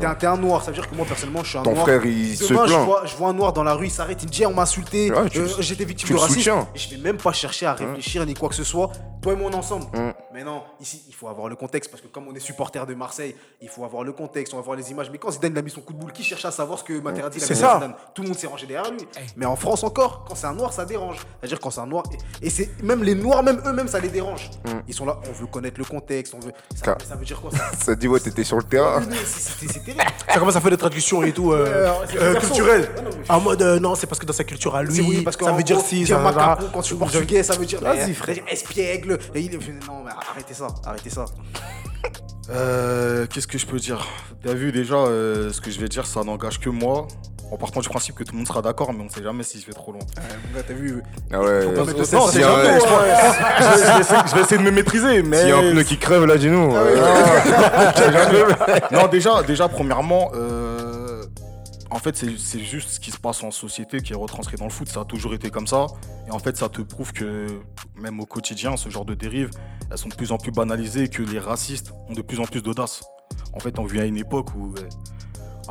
T'es un, t'es un noir, ça veut dire que moi personnellement je suis un Ton noir. frère, il se Demain, je plaint. vois, je vois un noir dans la rue, il s'arrête, il me dit, on m'a insulté, Ouais, tu euh, le- j'étais victime tu de le racisme. soutiens. Et je vais même pas chercher à réfléchir ni quoi que ce soit. Toi et moi, on est ensemble. Mm. Mais non, ici, il faut avoir le contexte parce que comme on est supporter de Marseille, il faut avoir le contexte, on va voir les images. Mais quand Zidane il a mis son coup de boule, qui cherchait à savoir ce que Materazzi a C'est mis ça. à Zidane? Tout le monde s'est rangé derrière lui. Mais en France encore, quand c'est un noir, ça dérange. C'est-à-dire quand c'est un noir, et, et c'est même les noirs, même eux-mêmes, ça les dérange. Ils sont là, on veut connaître le contexte, on veut. Ça, Car- ça veut dire quoi ça? Ça dit, ouais, t'étais sur le terrain. C'est c'est terrible. Ça commence à faire des traductions et tout, euh, euh, perso. culturelles. Ouais, non, mais- En mode, euh, non, c'est parce que dans sa culture à lui, oui, parce que ça veut dire si, dire ça va. macaco quand tu es portugais, ça veut dire Vas-y, mais, frère. espiègle. Et il est- non, mais arrêtez ça, arrêtez ça. Euh, Qu'est-ce que je peux dire? T'as vu déjà, euh, ce que je vais dire, ça n'engage que moi. En partant du principe que tout le monde sera d'accord, mais on sait jamais si je vais trop loin. T'as vu Ah ouais. Non, c'est je, vais- essayer- de me maîtriser, mais. S'il y a un pneu qui crève, là, dis-nous. Ah Euh, non, déjà, déjà premièrement, euh, en fait, c'est c'est juste ce qui se passe en société qui est retranscrit dans le foot. Ça a toujours été comme ça. Et en fait, ça te prouve que même au quotidien, ce genre de dérives, elles sont de plus en plus banalisées et que les racistes ont de plus en plus d'audace. En fait, on vit à une époque où euh,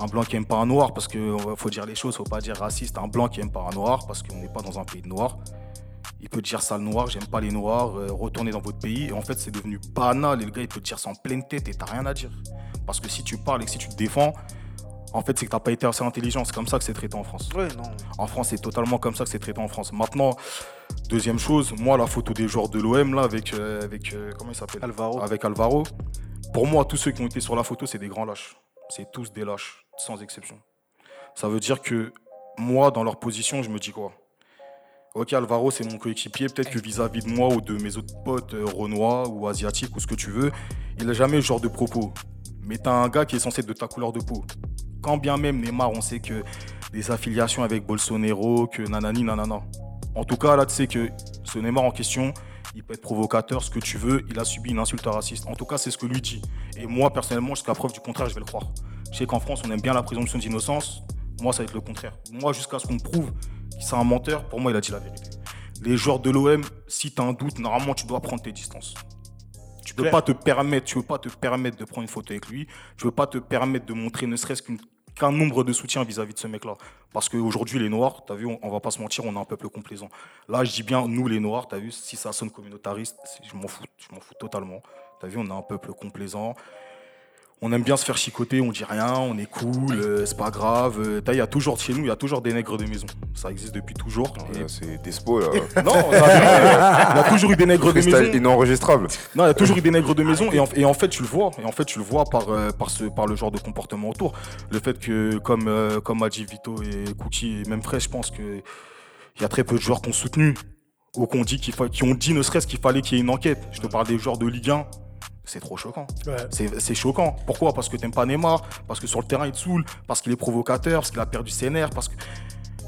un blanc qui aime pas un noir, parce qu'il faut dire les choses, faut pas dire raciste, un blanc qui aime pas un noir, parce qu'on n'est pas dans un pays de noirs. Il peut dire sale noir, j'aime pas les noirs, euh, retournez dans votre pays. Et en fait, c'est devenu banal. Et le gars, il peut te dire ça en pleine tête et t'as rien à dire. Parce que si tu parles et que si tu te défends, en fait, c'est que t'as pas été assez intelligent. C'est comme ça que c'est traité en France. Ouais, non. En France, c'est totalement comme ça que c'est traité en France. Maintenant, deuxième chose, moi, la photo des joueurs de l'OM, là, avec, euh, avec euh, comment il s'appelle? Alvaro. Avec Alvaro. Pour moi, tous ceux qui ont été sur la photo, c'est des grands lâches. C'est tous des lâches, sans exception. Ça veut dire que moi, dans leur position, je me dis quoi? Ok, Alvaro, c'est mon coéquipier. Peut-être que vis-à-vis de moi ou de mes autres potes euh, renois ou asiatiques ou ce que tu veux, il n'a jamais ce genre de propos. Mais t'as un gars qui est censé être de ta couleur de peau. Quand bien même Neymar, on sait que des affiliations avec Bolsonaro, que nanani, nanana. En tout cas, là, tu sais que ce Neymar en question, il peut être provocateur, ce que tu veux, il a subi une insulte raciste. En tout cas, c'est ce que lui dit. Et moi, personnellement, jusqu'à preuve du contraire, je vais le croire. Je sais qu'en France, on aime bien la présomption d'innocence. Moi, ça va être le contraire. Moi, jusqu'à ce qu'on me prouve qu'il c'est un menteur, pour moi, il a dit la vérité. Les joueurs de l'OM, si tu as un doute, normalement, tu dois prendre tes distances. Tu peux Clair. pas te permettre, tu veux pas te permettre de prendre une photo avec lui. Tu veux pas te permettre de montrer ne serait-ce qu'une- qu'un nombre de soutiens vis-à-vis de ce mec-là. Parce qu'aujourd'hui, les Noirs, tu as vu, on, va pas se mentir, on est un peuple complaisant. Là, je dis bien, nous, les Noirs, tu as vu, si ça sonne communautariste, je m'en fous, je m'en fous totalement. Tu as vu, on est un peuple complaisant. On aime bien se faire chicoter, on dit rien, on est cool, euh, c'est pas grave. Euh, Il y a toujours, chez nous, il y a toujours des nègres de maison. Ça existe depuis toujours. Et- C'est Despo, là. Non, il y a toujours eu des nègres de maison. Inenregistrable. Non, il y a toujours eu des nègres de maison et en, et en fait tu le vois, et en fait tu le vois par, euh, par, ce, par le genre de comportement autour. Le fait que, comme, euh, comme a dit Vito et Kuti et même Fresh, je pense que il y a très peu de joueurs qui ont soutenu ou qui ont dit, qu'il qui ont dit ne serait-ce qu'il fallait qu'il y ait une enquête. Je te parle des joueurs de Ligue 1. C'est trop choquant. Ouais. C'est c'est choquant. Pourquoi? Parce que t'aimes pas Neymar, parce que sur le terrain il te saoule, parce qu'il est provocateur, parce qu'il a perdu ses nerfs, parce que.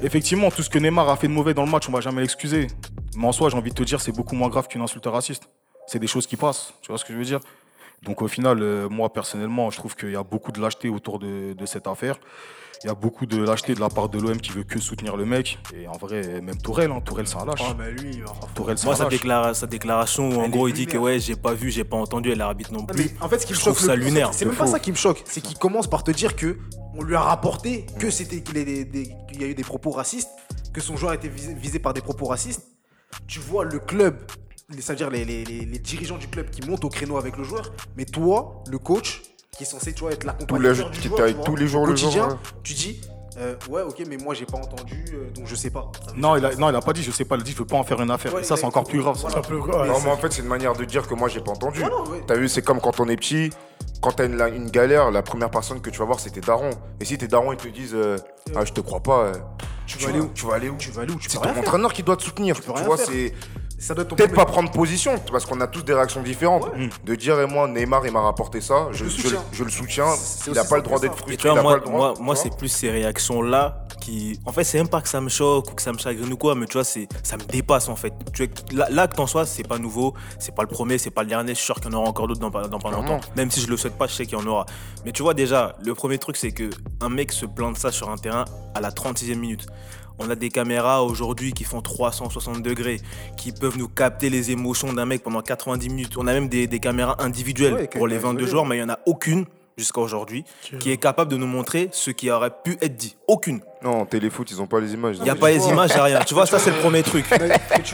Effectivement, tout ce que Neymar a fait de mauvais dans le match, on va jamais l'excuser. Mais en soi, j'ai envie de te dire, c'est beaucoup moins grave qu'une insulte raciste. C'est des choses qui passent. Tu vois ce que je veux dire? Donc au final, euh, moi personnellement, je trouve qu'il y a beaucoup de lâcheté autour de, de cette affaire. Il y a beaucoup de lâcheté de la part de l'OM qui veut que soutenir le mec. Et en vrai, même Tourelle, hein, Tourelle c'est un lâche. Oh, mais lui, enfin, Tourelle c'est Moi, sa, lâche. déclara- sa déclaration où en Elle gros il dit que ouais, j'ai pas vu, j'ai pas entendu, et l'arbitre non Ah, plus. mais en fait, ce qui me Je choque trouve ça le plus, lunaire, c'est même pas ça qui me choque, c'est qu'il commence par te dire que on lui a rapporté que c'était qu'il y a eu des propos racistes, que son joueur a été visé, visé par des propos racistes. Tu vois le club, c'est-à-dire les, les- les- les dirigeants du club qui montent au créneau avec le joueur, mais toi, le coach, qui est censé tu vois, être l'accompagnateur du qui joueur, taille tu vois, tous les jours le jour, ouais. tu dis euh, ouais ok mais moi j'ai pas entendu euh, donc je sais pas. Non, il a, non, il a pas dit, je sais pas, il a dit, je veux pas en faire une affaire. Ouais, et ça, c'est encore plus grave. ça. Non, mais en fait, c'est une manière de dire que moi, j'ai pas entendu. Ouais, non, ouais. T'as vu, c'est comme quand on est petit, quand t'as une, une galère, la première personne que tu vas voir, c'est tes darons. Et si tes darons, ils te disent euh, Ah, je te crois pas, euh, Tu vas aller où Tu vas aller où? Tu vas aller où? Tu C'est ton entraîneur qui doit te soutenir. Tu, vois, c'est Ça doit être ton peut-être pas prendre position, parce qu'on a tous des réactions différentes. De dire, et moi, Neymar, il m'a rapporté ça, je, le je- soutiens. je le soutiens, C'est il a aussi pas le droit d'être frustré, tu vois, il a moi, pas le droit. moi, c'est plus ces réactions-là qui. En fait, c'est même pas que ça me choque ou que ça me chagrine ou quoi, mais tu vois, ça me dépasse en fait. Tu vois, là, l'acte en soi, c'est pas nouveau, c'est pas le premier, c'est pas le dernier. Je suis sûr qu'il y en aura encore d'autres dans, pas- dans pas longtemps. Même si je le souhaite pas, je sais qu'il y en aura. Mais tu vois, déjà, le premier truc, c'est que un mec se plaint de ça sur un terrain à la 36e minute. On a des caméras aujourd'hui qui font 360 degrés, qui peuvent nous capter les émotions d'un mec pendant 90 minutes. On a même des, des caméras individuelles Ouais, pour les caméras 22 isolées, joueurs, mais il n'y en a aucune jusqu'à aujourd'hui qui est capable de nous montrer ce qui aurait pu être dit. Aucune. Non, téléfoot, ils ont pas les images. Il n'y a pas les images, il rien. Tu vois, ça c'est le premier truc.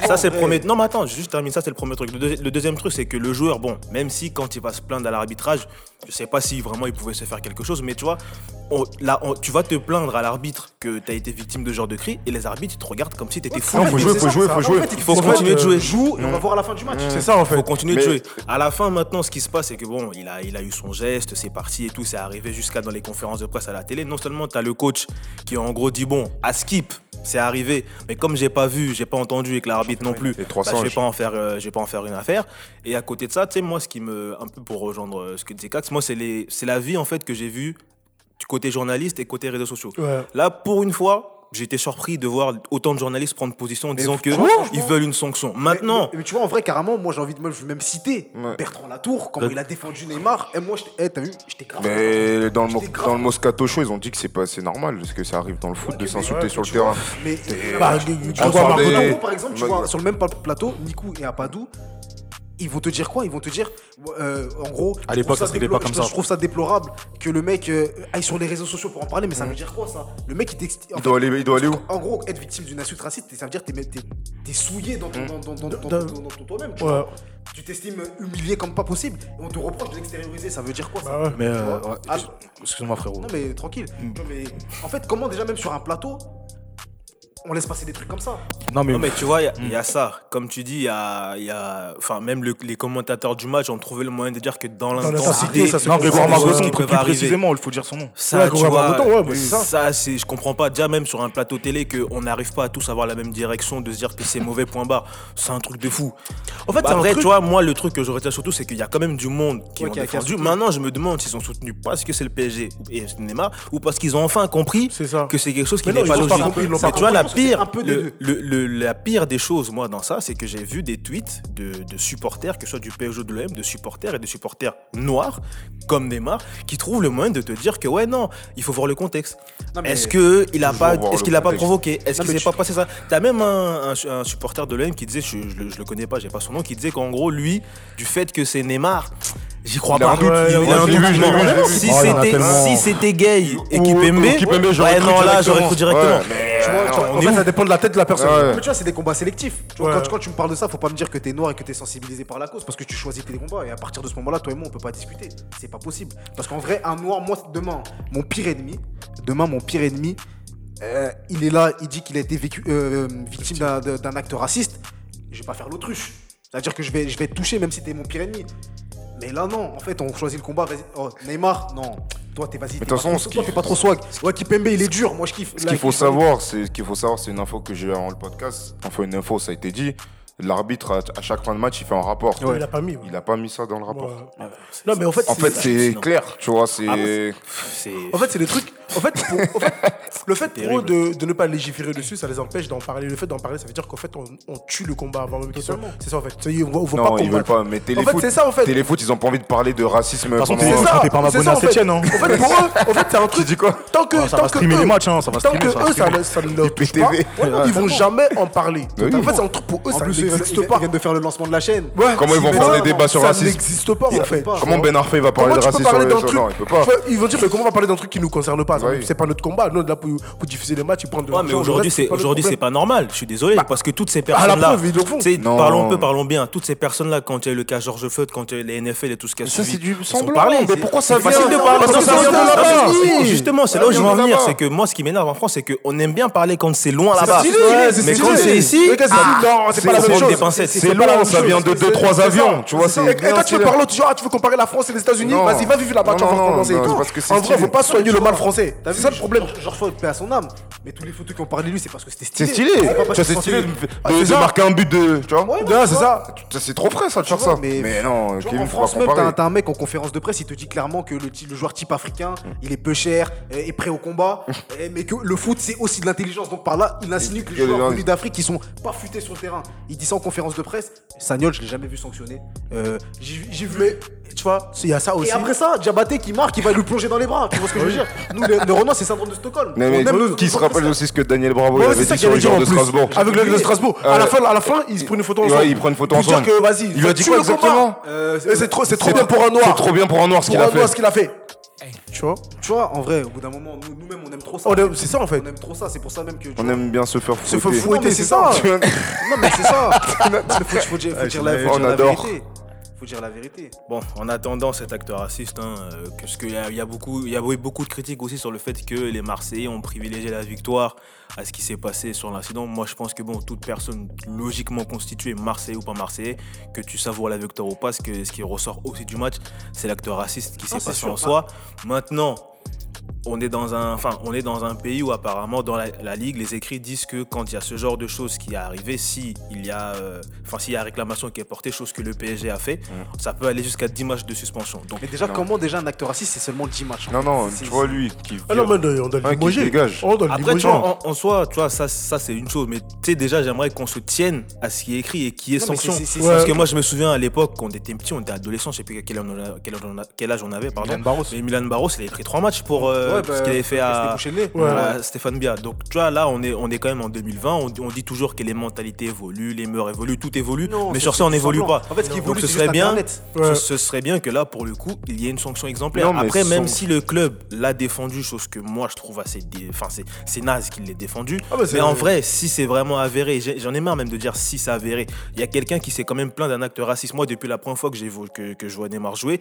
Ça en c'est le premier. Non mais attends, je juste termine ça, c'est le premier truc. Le, deuxi- le deuxième truc, c'est que le joueur, bon, même si quand il va se plaindre à l'arbitrage, je sais pas si vraiment il pouvait se faire quelque chose, mais tu vois, on- là, on- tu vas te plaindre à l'arbitre que tu as été victime de ce genre de cri, et les arbitres ils te regardent comme si tu étais fou. Non, faut jouer, c'est faut jouer, ça. faut En jouer. fait, Il faut en fait, continuer de jouer. Joue et on va voir à la fin du match. C'est ça en Il faut fait. continuer de jouer. À la fin, maintenant, ce qui se passe, c'est que bon, il a, il a eu son geste, c'est parti et tout, c'est arrivé jusqu'à dans les conférences de presse à la télé. Non seulement tu as le coach qui en gros dit bon, à skip, c'est arrivé, mais comme j'ai pas vu, j'ai pas entendu et que l'arbitre non plus, Et trois bah, je vais pas en faire, euh, je vais pas en faire une affaire. Et à côté de ça, tu sais, moi, ce qui me, un peu pour rejoindre euh, ce que disait Cax, moi, c'est les, c'est la vie en fait que j'ai vue du côté journaliste et côté réseaux sociaux. Ouais. Là, pour une fois, j'ai été surpris de voir autant de journalistes prendre position en disant que franchement, ils veulent une sanction. Maintenant, Mais, mais tu vois, en vrai, carrément, moi j'ai envie de vais même citer Ouais. Bertrand Latour, comment Le- il a défendu Neymar. Et moi, j'étais- eh, t'as vu, j'étais grave. Mais dans le, grave- dans le Moscato Show, ils ont dit que c'est pas assez normal, parce que ça arrive dans le foot de s'insulter sur le terrain. Mais Bah, tu vois, par exemple, tu vois, sur le même plateau, Nikou et Apadou, ils vont te dire quoi? Ils vont te dire, euh, en gros, À je l'époque, trouve ça se pas comme je- ça. Je trouve ça déplorable que le mec euh, aille sur les réseaux sociaux pour en parler, mais ça veut dire quoi ça? Le mec, il t'explique. Il doit aller- il doit aller où? En gros, être victime d'une insulte raciste, ça veut dire que t'es- t'es t'es souillé dans ton- dans- dans- dans- dans- ton toi-même. tu Ouais. vois. Tu t'estimes humilié comme pas possible et on te reproche de l'extérioriser. Ça veut dire quoi ça? Bah ouais. Mais euh, ouais, Ah, excuse-moi frérot. non mais tranquille. Mm. Mais en fait, comment déjà même sur un plateau, on laisse passer des trucs comme ça Non mais, Non, mais tu vois, il y a- y, a ça. Comme tu dis, il y a, il y a- enfin, même le- les commentateurs du match ont trouvé le moyen de dire que dans l'intensité, ça se non, c'est Grégoire Margoton, qui plus précisément, il faut dire son nom. Ça, Ouais, tu Grégoire vois, Margoton, ouais, bah, c'est ça. ça, c'est, je comprends pas. Déjà même sur un plateau télé qu'on n'arrive pas à tous avoir la même direction, de se dire que c'est mauvais point barre, c'est un truc de fou. En fait, Bah après, truc- tu vois, moi le truc que je retiens surtout, c'est qu'il y a quand même du monde qui Ouais, ont défendu. Maintenant, je me demande s'ils ont soutenu parce que c'est le PSG et Neymar ou parce qu'ils ont enfin compris que c'est quelque chose qui n'est pas logique. Mais tu vois, la que pire, un peu des le- le- le- la pire des choses, moi, dans ça, c'est que j'ai vu des tweets de, de supporters, que ce soit du PSG ou de l'OM, de supporters et de supporters noirs, comme Neymar, qui trouvent le moyen de te dire que, ouais, non, il faut voir le contexte. Est-ce que il a Toujours pas, le qu'il a pas provoqué? Est-ce qu'il s'est pas passé ça? T'as même un, un- un supporter de l'OM qui disait, je, je, le- je le connais pas, j'ai pas son nom, qui disait qu'en gros, lui, du fait que c'est Neymar. J'y crois pas. Si Oh, c'était tellement. si c'était gay et Kipembe, ouais, non, là, j'aurais directement. cru directement. Vois, En fait, ça dépend de la tête de la personne. Ouais. Mais tu vois, c'est des combats sélectifs. Tu vois, Ouais. quand, quand tu me parles de ça, faut pas me dire que t'es noir et que t'es sensibilisé par la cause parce que tu choisis tes combats. Et à partir de ce moment-là, toi et moi, on peut pas discuter. C'est pas possible. Parce qu'en vrai, un noir, moi, demain, mon pire ennemi, demain, mon pire ennemi, euh, il est là, il dit qu'il a été vécu- euh, victime d'un- d'un acte raciste. Je vais pas faire l'autruche. C'est-à-dire que je vais, je vais te toucher même si t'es mon pire ennemi. Mais là, non. En fait, on choisit le combat. vas-y. Oh, Neymar, non. Toi, t'es vas-y. de toute façon, ce toi, t'es pas trop swag. Ouais, Kipembe, il est dur. Moi, je kiffe. Ce qu'il faut savoir, c'est ce qu'il faut savoir, c'est une info que j'ai eu avant le podcast. Enfin, une info, ça a été dit. L'arbitre, à, chaque fin de match, il fait un rapport. Il a pas mis. ouais. Il a pas mis ça dans le rapport. Ouais. Non, mais en fait, En fait, c'est clair, tu vois. C'est Ah, En fait, c'est des trucs. En fait, pour- en fait, le fait pour eux de, de ne pas légiférer dessus, ça les empêche d'en parler. Le fait d'en parler, ça veut dire qu'en fait, on, on tue le combat avant même qu'il soit. C'est ça en fait. Ça y est, on, va- on veut non, pas ils veulent pas. Mais En téléfoot, fait, c'est ça en fait. téléfoot, ils ont pas envie de parler de racisme façon, pendant. t'es- C'est ça. t'es pas un c'est abonné ça, à en hein. En fait, pour eux, en fait, c'est un truc. dis quoi Tant que, Ah, ça tant va que streamer eux- les matchs, hein, ça va tant streamer, que ça va eux, ça, ne- leur touche pas, Ouais, ils vont jamais en parler. En fait, c'est un truc pour eux, En ça viennent, n'existe ils pas. viennent de faire le lancement de la chaîne. Ouais, Comment ils vont faire ça, des débats sur Ça racisme n'existe pas en fait. Comment Ben Arfa va parler de racisme sur parler les d'un sur- truc Non, il peut pas. Ils vont dire, mais comment on va parler d'un truc qui nous concerne pas ça. C'est pas notre combat. Nous, on est là pour, pour diffuser les matchs, ils prennent de Ouais, l'argent. mais aujourd'hui, c'est aujourd'hui, c'est pas normal. Je suis désolé parce que toutes ces personnes-là, parlons peu, parlons bien. Toutes ces personnes-là, quand il y a eu le cas Georges Floyd, quand il y a eu les NFL et tout ce qu'il y a Ça, c'est du semblant, mais pourquoi ça vient de parler ça ça. Oui, Justement, c'est là où je veux en venir. C'est que moi, ce qui m'énerve en France, c'est qu'on aime bien parler quand c'est loin là-bas. Mais quand c'est ici, ah, c'est Non, c'est pas la c'est même ça vient de C'est- 2-3 c'est avions, tu vois, Et bien quand tu veux parler, ah, tu veux comparer la France et les États-Unis. Vas-y, va vivre là-bas, tu vas c'est En vrai, faut pas soigner le mal français. C'est ça le problème. Georges Floyd, paix à son âme. Mais tous les photos qui ont parlé de lui, c'est parce que c'était stylé. C'est stylé. c'est stylé de, Ah, de marquer un but de. Tu vois? C'est ça. Ça, C'est trop frais, ça, de Tu faire vois, ça. mais- non, Kevin, en faut France pas t'as un mec en conférence de presse, il te dit clairement que le, joueur type africain, il est peu cher, euh, est prêt au combat, euh, mais que le foot c'est aussi de l'intelligence. Donc par là, il insinue que les joueurs d'Afrique qui sont pas futés sur le terrain. Il dit ça en conférence de presse. Sagnol, je l'ai jamais vu sanctionné. Euh, J'ai vu. Mais tu vois, il y a ça aussi. Et après ça, Diabaté qui marque, il va lui plonger dans les bras. Tu vois ce que je veux dire? Nous, les, les Renois, c'est syndrome de Stockholm. Mais, mais Même le- qui se rappelle aussi ce que Daniel Bravo Ouais, il c'est avait ça dit sur les joueurs de plus. Strasbourg Avec le de Strasbourg. À la fin, à la fin, ils se prennent une photo Ouais, ensemble. ils prennent une photo ensemble. que vas-y. Il lui a dit quoi exactement Euh, C'est trop, c'est trop bien pour un C'est noir. trop bien pour un noir ce qu'il a fait. Tu vois? Tu vois, en vrai, au bout d'un moment, nous- nous-mêmes, trop ça. C'est ça en fait. On aime trop ça, c'est pour ça même que. On vois- aime bien se faire Se fouetter. faire c'est ça. Non, mais c'est ça. Faut, dire, dire la, faut On dire la adore. vérité. Faut dire la vérité. Bon, en attendant cet acte raciste, hein, euh, parce qu'il y a, il y a beaucoup, il y a eu beaucoup de critiques aussi sur le fait que les Marseillais ont privilégié la victoire à ce qui s'est passé sur l'incident. Moi, je pense que bon, toute personne logiquement constituée, Marseillais ou pas Marseillais, que tu savoures la victoire ou pas, ce, que, ce qui ressort aussi du match, c'est l'acte raciste qui s'est c'est passé en soi. Maintenant, on est dans un, enfin, on est dans un pays où apparemment dans la, la ligue, les écrits disent que quand il y a ce genre de choses qui est arrivé, si il y a, euh, enfin, s'il y a réclamation qui est portée, chose que le PSG a fait, ça peut aller jusqu'à 10 matchs de suspension. Donc Mais déjà, Non. comment déjà un acteur raciste, c'est seulement 10 matchs en Non, non, C'est- tu vois lui qui. Ah non, mais on doit- Ouais, le qui limoger. dégage. On doit le Après, tu limoger. vois, en, en soi, tu vois, ça, ça c'est une chose. Mais tu sais, déjà, j'aimerais qu'on se tienne à ce qui est écrit et qui est Non, sanction. Parce Ouais. que moi, je me souviens à l'époque, quand on était petit, on était adolescent, je sais plus quel âge on, a- quel âge avait, pardon. Milan Barros. Mais Milan Barros, il avait pris trois matchs pour euh, Ouais, ce qu'il avait fait à. Ouais. Stéphane Bia. Donc, tu vois, là, on est, on est quand même en 2020. On, dit- on dit toujours que les mentalités évoluent, les mœurs évolue, tout évolue. Non, mais sur ça, on n'évolue pas. En fait, ce qui Donc, évolue, ce c'est serait juste bien. Ce, ce serait bien que là, pour le coup, il y ait une sanction exemplaire. Non, Après, même sans- si le club l'a défendu, chose que moi je trouve assez. dé- Enfin, c'est- c'est naze qu'il l'ait défendu. Ah, bah, mais en vrai, si c'est vraiment avéré, j'en ai marre même de dire si c'est avéré. Il y a quelqu'un qui s'est quand même plaint d'un acte raciste. Moi, depuis la première fois que, j'ai vo- que, que je vois Neymar jouer,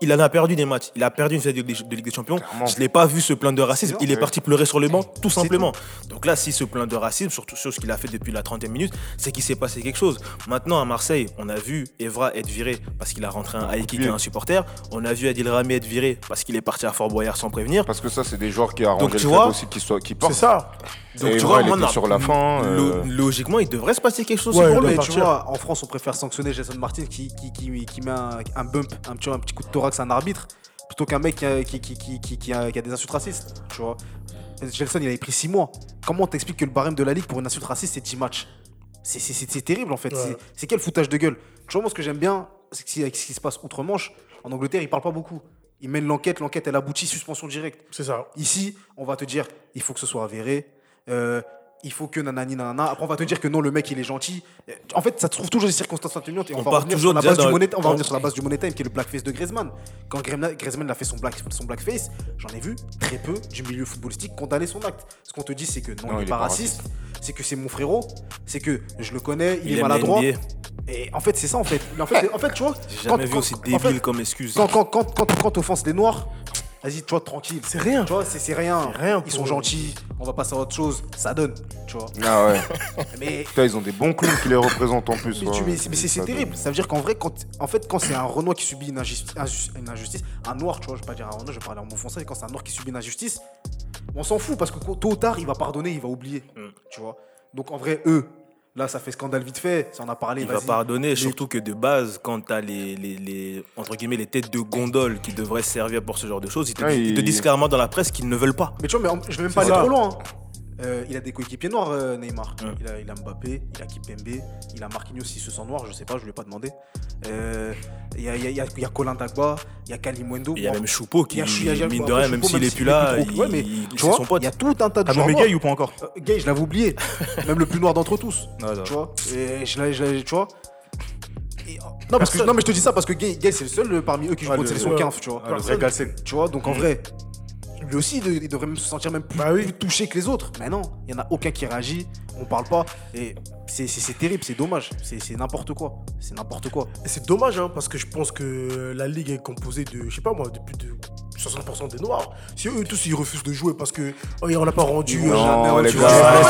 il en a perdu des matchs. Il a perdu une finale de, de Ligue des Champions. Clairement. Je ne l'ai pas vu se plaindre de racisme. C'est Il est parti pleurer sur le banc, tout simplement. Donc là, s'il se plaint de racisme, surtout sur ce qu'il a fait depuis la 30e minute, c'est qu'il s'est passé quelque chose. Maintenant, à Marseille, on a vu Evra être viré parce qu'il a rentré un high kick à un supporter. On a vu Adil Rami être viré parce qu'il est parti à Fort Boyard sans prévenir. Parce que ça, c'est des joueurs qui arrangent Donc, le vois, aussi qui, soit, qui C'est partent. ça. Donc, Et tu vois, moi, sur la fin. euh, logiquement, il devrait se passer quelque chose Ouais, pour lui. Mais tu vois, en France, on préfère sanctionner Jason Martin qui, qui, qui, qui met un, un bump, un petit, un petit coup de thorax à un arbitre, plutôt qu'un mec qui a, qui, qui, qui, qui, qui a, qui a des insultes racistes. Tu vois. Gelson, il avait pris 6 mois. Comment t'expliques que le barème de la Ligue pour une insulte raciste, c'est 10 matchs? C'est- C'est c'est- c'est terrible en fait. Ouais. C'est- quel foutage de gueule? Tu vois, moi, ce que j'aime bien, c'est avec ce qui se passe outre-Manche, en Angleterre, ils parlent pas beaucoup. Ils mènent l'enquête, l'enquête, elle aboutit, suspension directe. C'est ça. Ici, on va te dire, il faut que ce soit avéré. Euh, il faut que nanani nanana. Après, on va te dire que non, le mec, il est gentil. En fait, ça te trouve toujours des circonstances atténuantes. Et on, On va part revenir toujours sur la base du money, on va revenir sur la base du money time, qui est le blackface de Griezmann. Quand Griezmann, a fait son, black, son blackface, j'en ai vu très peu du milieu footballistique condamner son acte. Ce qu'on te dit, c'est que non, il n'est pas raciste. C'est que c'est mon frérot, c'est que je le connais, il, Il est maladroit. NBA. Et en fait, c'est ça en fait. En fait, en fait tu vois, J'ai quand- jamais vu quand- aussi en débile fait, comme excuse. quand, quand, quand, quand, quand t'offenses les noirs, vas-y, tu vois, tranquille. C'est rien. Tu vois, c'est c'est rien. Rien Ils sont eux. gentils, on va passer à autre chose, ça donne, tu vois. Ah ouais. Mais, Putain, ils ont des bons clowns qui les représentent en plus. mais, ouais. mais c'est- terrible. Ça veut dire qu'en vrai, quand, en fait, quand c'est un Renoir qui subit une injustice, une injustice, un noir, tu vois, je vais pas dire un Renoir, je vais parler en mot français, quand c'est un noir qui subit une injustice, on s'en fout parce que tôt ou tard, il va pardonner, il va oublier, Mm. tu vois. Donc en vrai, eux, là, ça fait scandale vite fait, ça en a parlé, Il va pardonner, surtout que de base, quand tu as les, les, les- entre guillemets, les têtes de gondole qui devraient servir pour ce genre de choses, ils te, Ouais, ils te il- disent clairement dans la presse qu'ils ne veulent pas. Mais tu vois, mais je vais même pas aller trop loin. hein. Euh, il a des coéquipiers noirs, euh, Neymar. Ouais. Il, a, il a Mbappé, il a Kipembe, il a Marquinhos s'il se sent noir, je sais pas, je lui ai pas demandé. Il y, a, il y a- il y a- il y a Colin Dagba, il y a Kalimwendo. Il y a même Choupo qui, mine de rien, même s'il est plus là, il, ouais, mais il- tu c'est vois, son pote. Il y a tout un tas de joueurs nommé noirs. Gay ou pas encore Euh, Gay, je l'avais oublié. même le plus noir d'entre tous. Ouais. Tu vois Et je tu vois Et- non, parce que, non, mais je te dis ça parce que Gay, Gay, c'est le seul parmi eux qui joue Ouais, contre le- sélection ouais. 15, tu vois. Ah, le vrai Galsen. Tu vois, donc en vrai, lui aussi, il de- il devrait même se sentir même plus, Bah oui. plus touché que les autres. Mais non, il n'y en a aucun qui réagit, on parle pas. Et c'est- terrible, c'est dommage. C'est n'importe quoi. C'est n'importe quoi. Et c'est dommage, hein, parce que je pense que la ligue est composée de, je sais pas moi, de plus de 60% des noirs. Si eux tous ils refusent de jouer parce que oh, on n'a pas rendu. Non, jamais les au-dessus. gars, laisse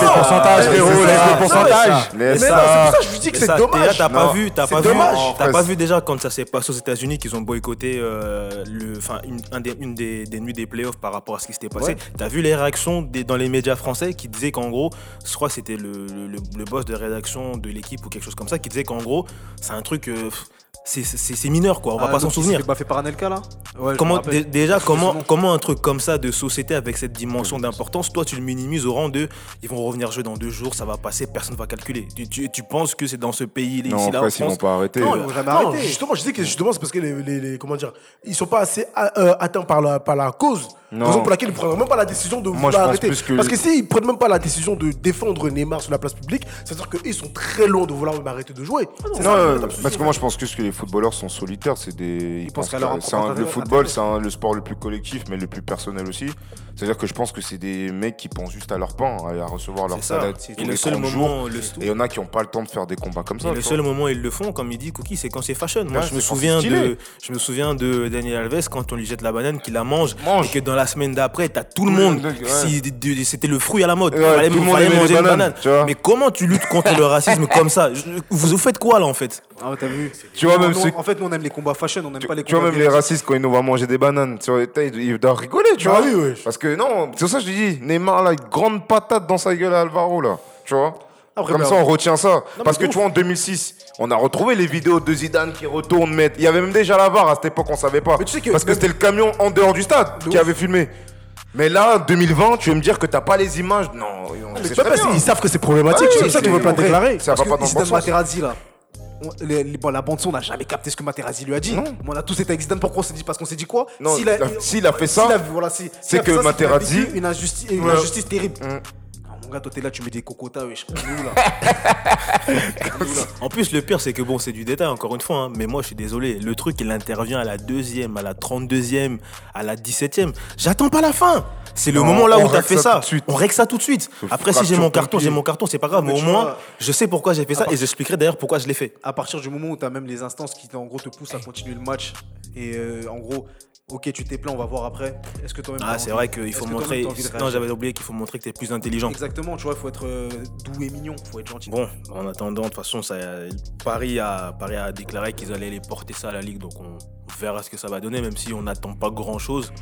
frérot, c'est laisse ça. les pourcentages. Mais Laisse non, c'est ça. pour ça que je vous dis que c'est ça, déjà, dommage. t'as pas vu, t'as c'est pas dommage. vu, t'as pas vu déjà quand ça s'est passé aux États-Unis qu'ils ont boycotté euh, le, enfin une, un des, une des, des nuits des playoffs par rapport à ce qui s'était passé. Ouais. T'as vu les réactions des- dans les médias français qui disaient qu'en gros, je crois que c'était le, le, le- le boss de rédaction de l'équipe ou quelque chose comme ça qui disait qu'en gros, c'est un truc, euh, c'est mineur quoi, on va Ah, pas s'en souvenir. fait baffer par Anelka là Ouais, Comment, déjà, comment, comment un truc comme ça de société avec cette dimension d'importance, toi tu le minimises au rang de ils vont revenir jouer dans deux jours, ça va passer, personne va calculer. Tu, tu, tu penses que c'est dans ce pays Non, ici là en ils vont pas arrêter. Non, euh. ils vont jamais Non, arrêter. justement, je dis que justement, c'est parce que les, les- les- comment dire, ils sont pas assez euh, atteints par la, par la cause. Non. Raison pour laquelle ils prendront même pas la décision de Moi, vouloir arrêter. que- Parce que s'ils prennent même pas la décision de défendre Neymar sur la place publique, c'est-à-dire qu'ils sont très loin de vouloir même arrêter de jouer. C'est Non, ça, euh, parce que moi fait. je pense que, que les footballeurs sont solitaires, c'est des. Ils pensent leur un- le football, c'est le sport le plus collectif, mais le plus personnel aussi. C'est-à-dire que je pense que c'est des mecs qui pensent juste à leur pain, à, recevoir leur salaire Et le seul 30 jours. moment, Et il y en a qui n'ont pas le temps de faire des combats comme ça. le seul moment où ils le font, comme il dit Cookie, c'est quand c'est fashion. Moi, Ouais, je me souviens de, je me souviens de Daniel Alves quand on lui jette la banane, qu'il la mange, et que dans la semaine d'après, t'as tout le monde. C'était le fruit à la mode. Ouais, fallait manger une banane. Mais comment tu luttes contre le racisme comme ça? Vous faites quoi là en fait? Ah, t'as vu Tu vois, même ceux- En fait, nous, on aime les combats fashion, on n'aime pas les Tu vois, combats. même les violents. racistes, quand ils nous voient manger des bananes, tu vois, ils ils doivent rigoler, tu Bah vois. oui, wesh. Parce que non, c'est pour ça que je te dis, Neymar, là, une grande patate dans sa gueule à Alvaro, là. Tu vois Après, Comme ça, on retient ça. Parce que de tu vois, en 2006, on a retrouvé les vidéos de Zidane qui retourne mettre. Il y avait même déjà la VAR à cette époque, on savait pas. Mais tu sais que Parce que même- c'était le camion en dehors du stade qui ouf. avait filmé. Mais là, 2020, tu veux me dire que t'as pas les images? Non, on sait très parce bien. qu'ils savent que c'est problématique, Ah c'est pour ça qu'ils c'est- veulent pas déclarer. Ça va Parce pas que dans le bon Zidane sens. Materazzi, là. On- les- les- bon, la bande son, on n'a jamais capté ce que Materazzi lui a dit. Non. Mais on a tous été avec Zidane. Pourquoi on s'est dit Parce qu'on s'est dit quoi S'il a fait ça, voilà, c'est que Materazzi- Une injustice, une injustice terrible. Mm. Mon gars, toi, t'es là, tu mets des cocotas, wesh. Là En plus, le pire, c'est que bon, c'est du détail, encore une fois, hein, mais moi, je suis désolé. Le truc, il intervient à la deuxième, à la 32e, à la 17e. J'attends pas la fin. C'est le Non, moment là où t'as fait ça ça. tout de suite. On règle ça tout de suite. Après, si j'ai mon ton carton, j'ai mon carton, c'est pas grave. Mais Mais au moins, vois- je sais pourquoi j'ai fait ça part- et j'expliquerai d'ailleurs pourquoi je l'ai fait. à partir du moment où tu as même les instances qui en gros te poussent à continuer le match et euh, en gros ok tu t'es plaint on va voir après est-ce que toi-même Ah, c'est vrai qu'il faut montrer. Non, j'avais oublié qu'il faut montrer que t'es plus intelligent. exactement tu vois il faut être euh, doux et mignon faut être gentil Bon, en attendant, de toute façon, ça, Paris, a, Paris a déclaré qu'ils allaient les porter ça à la Ligue, donc on, verra ce que ça va donner, même si on n'attend pas grand-chose.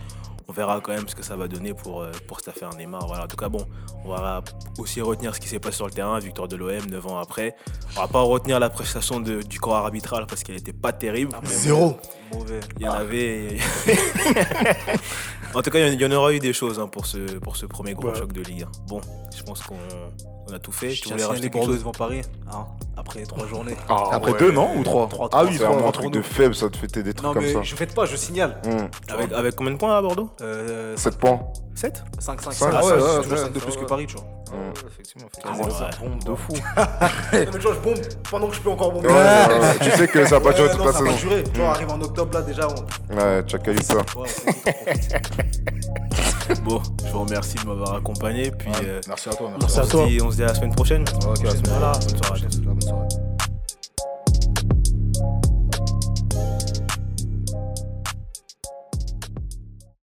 On verra quand même ce que ça va donner pour, euh, pour cette affaire Neymar. Voilà. En tout cas, bon, on va aussi retenir ce qui s'est passé sur le terrain, victoire de l'OM 9 ans après. On va pas retenir la prestation de- du corps arbitral parce qu'elle n'était pas terrible. Zéro. Mauvais Il y en avait. en tout cas, il y en- aura eu des choses hein, pour, ce, pour ce premier gros Ouais. choc de Ligue 1. Bon, je pense qu'on on a tout fait. je Tu voulais rajouter quelque Bordeaux chose devant Paris hein, après trois journées Après deux, non Ou trois Trois, Ah oui, C'est trois. vraiment un truc de faible, ça te fait des trucs non comme mais ça. je fête pas je signale Hum. avec, avec combien de points à Bordeaux? Euh, 7 points. 7 5 5 Cinq, 5 ouais, ouais, toujours ouais, 5 de plus que ouais. Paris tu vois. Effectivement, Ah, effectivement. ouais. Ça bombe de fou. mais tu vois je bombe pendant que je peux encore bomber Ouais, ouais, ouais. Tu sais que ça va pas durer toute la ça va saison. durer. Tu vois, arrive en octobre là déjà. On... Ouais, Chaka ça. Bon, je vous remercie de m'avoir accompagné. Puis euh, Merci à toi. Merci on, à se toi. dit, on se dit à la semaine prochaine. Ok, à la semaine Voilà. Bonne soirée à tous. Bonne soirée.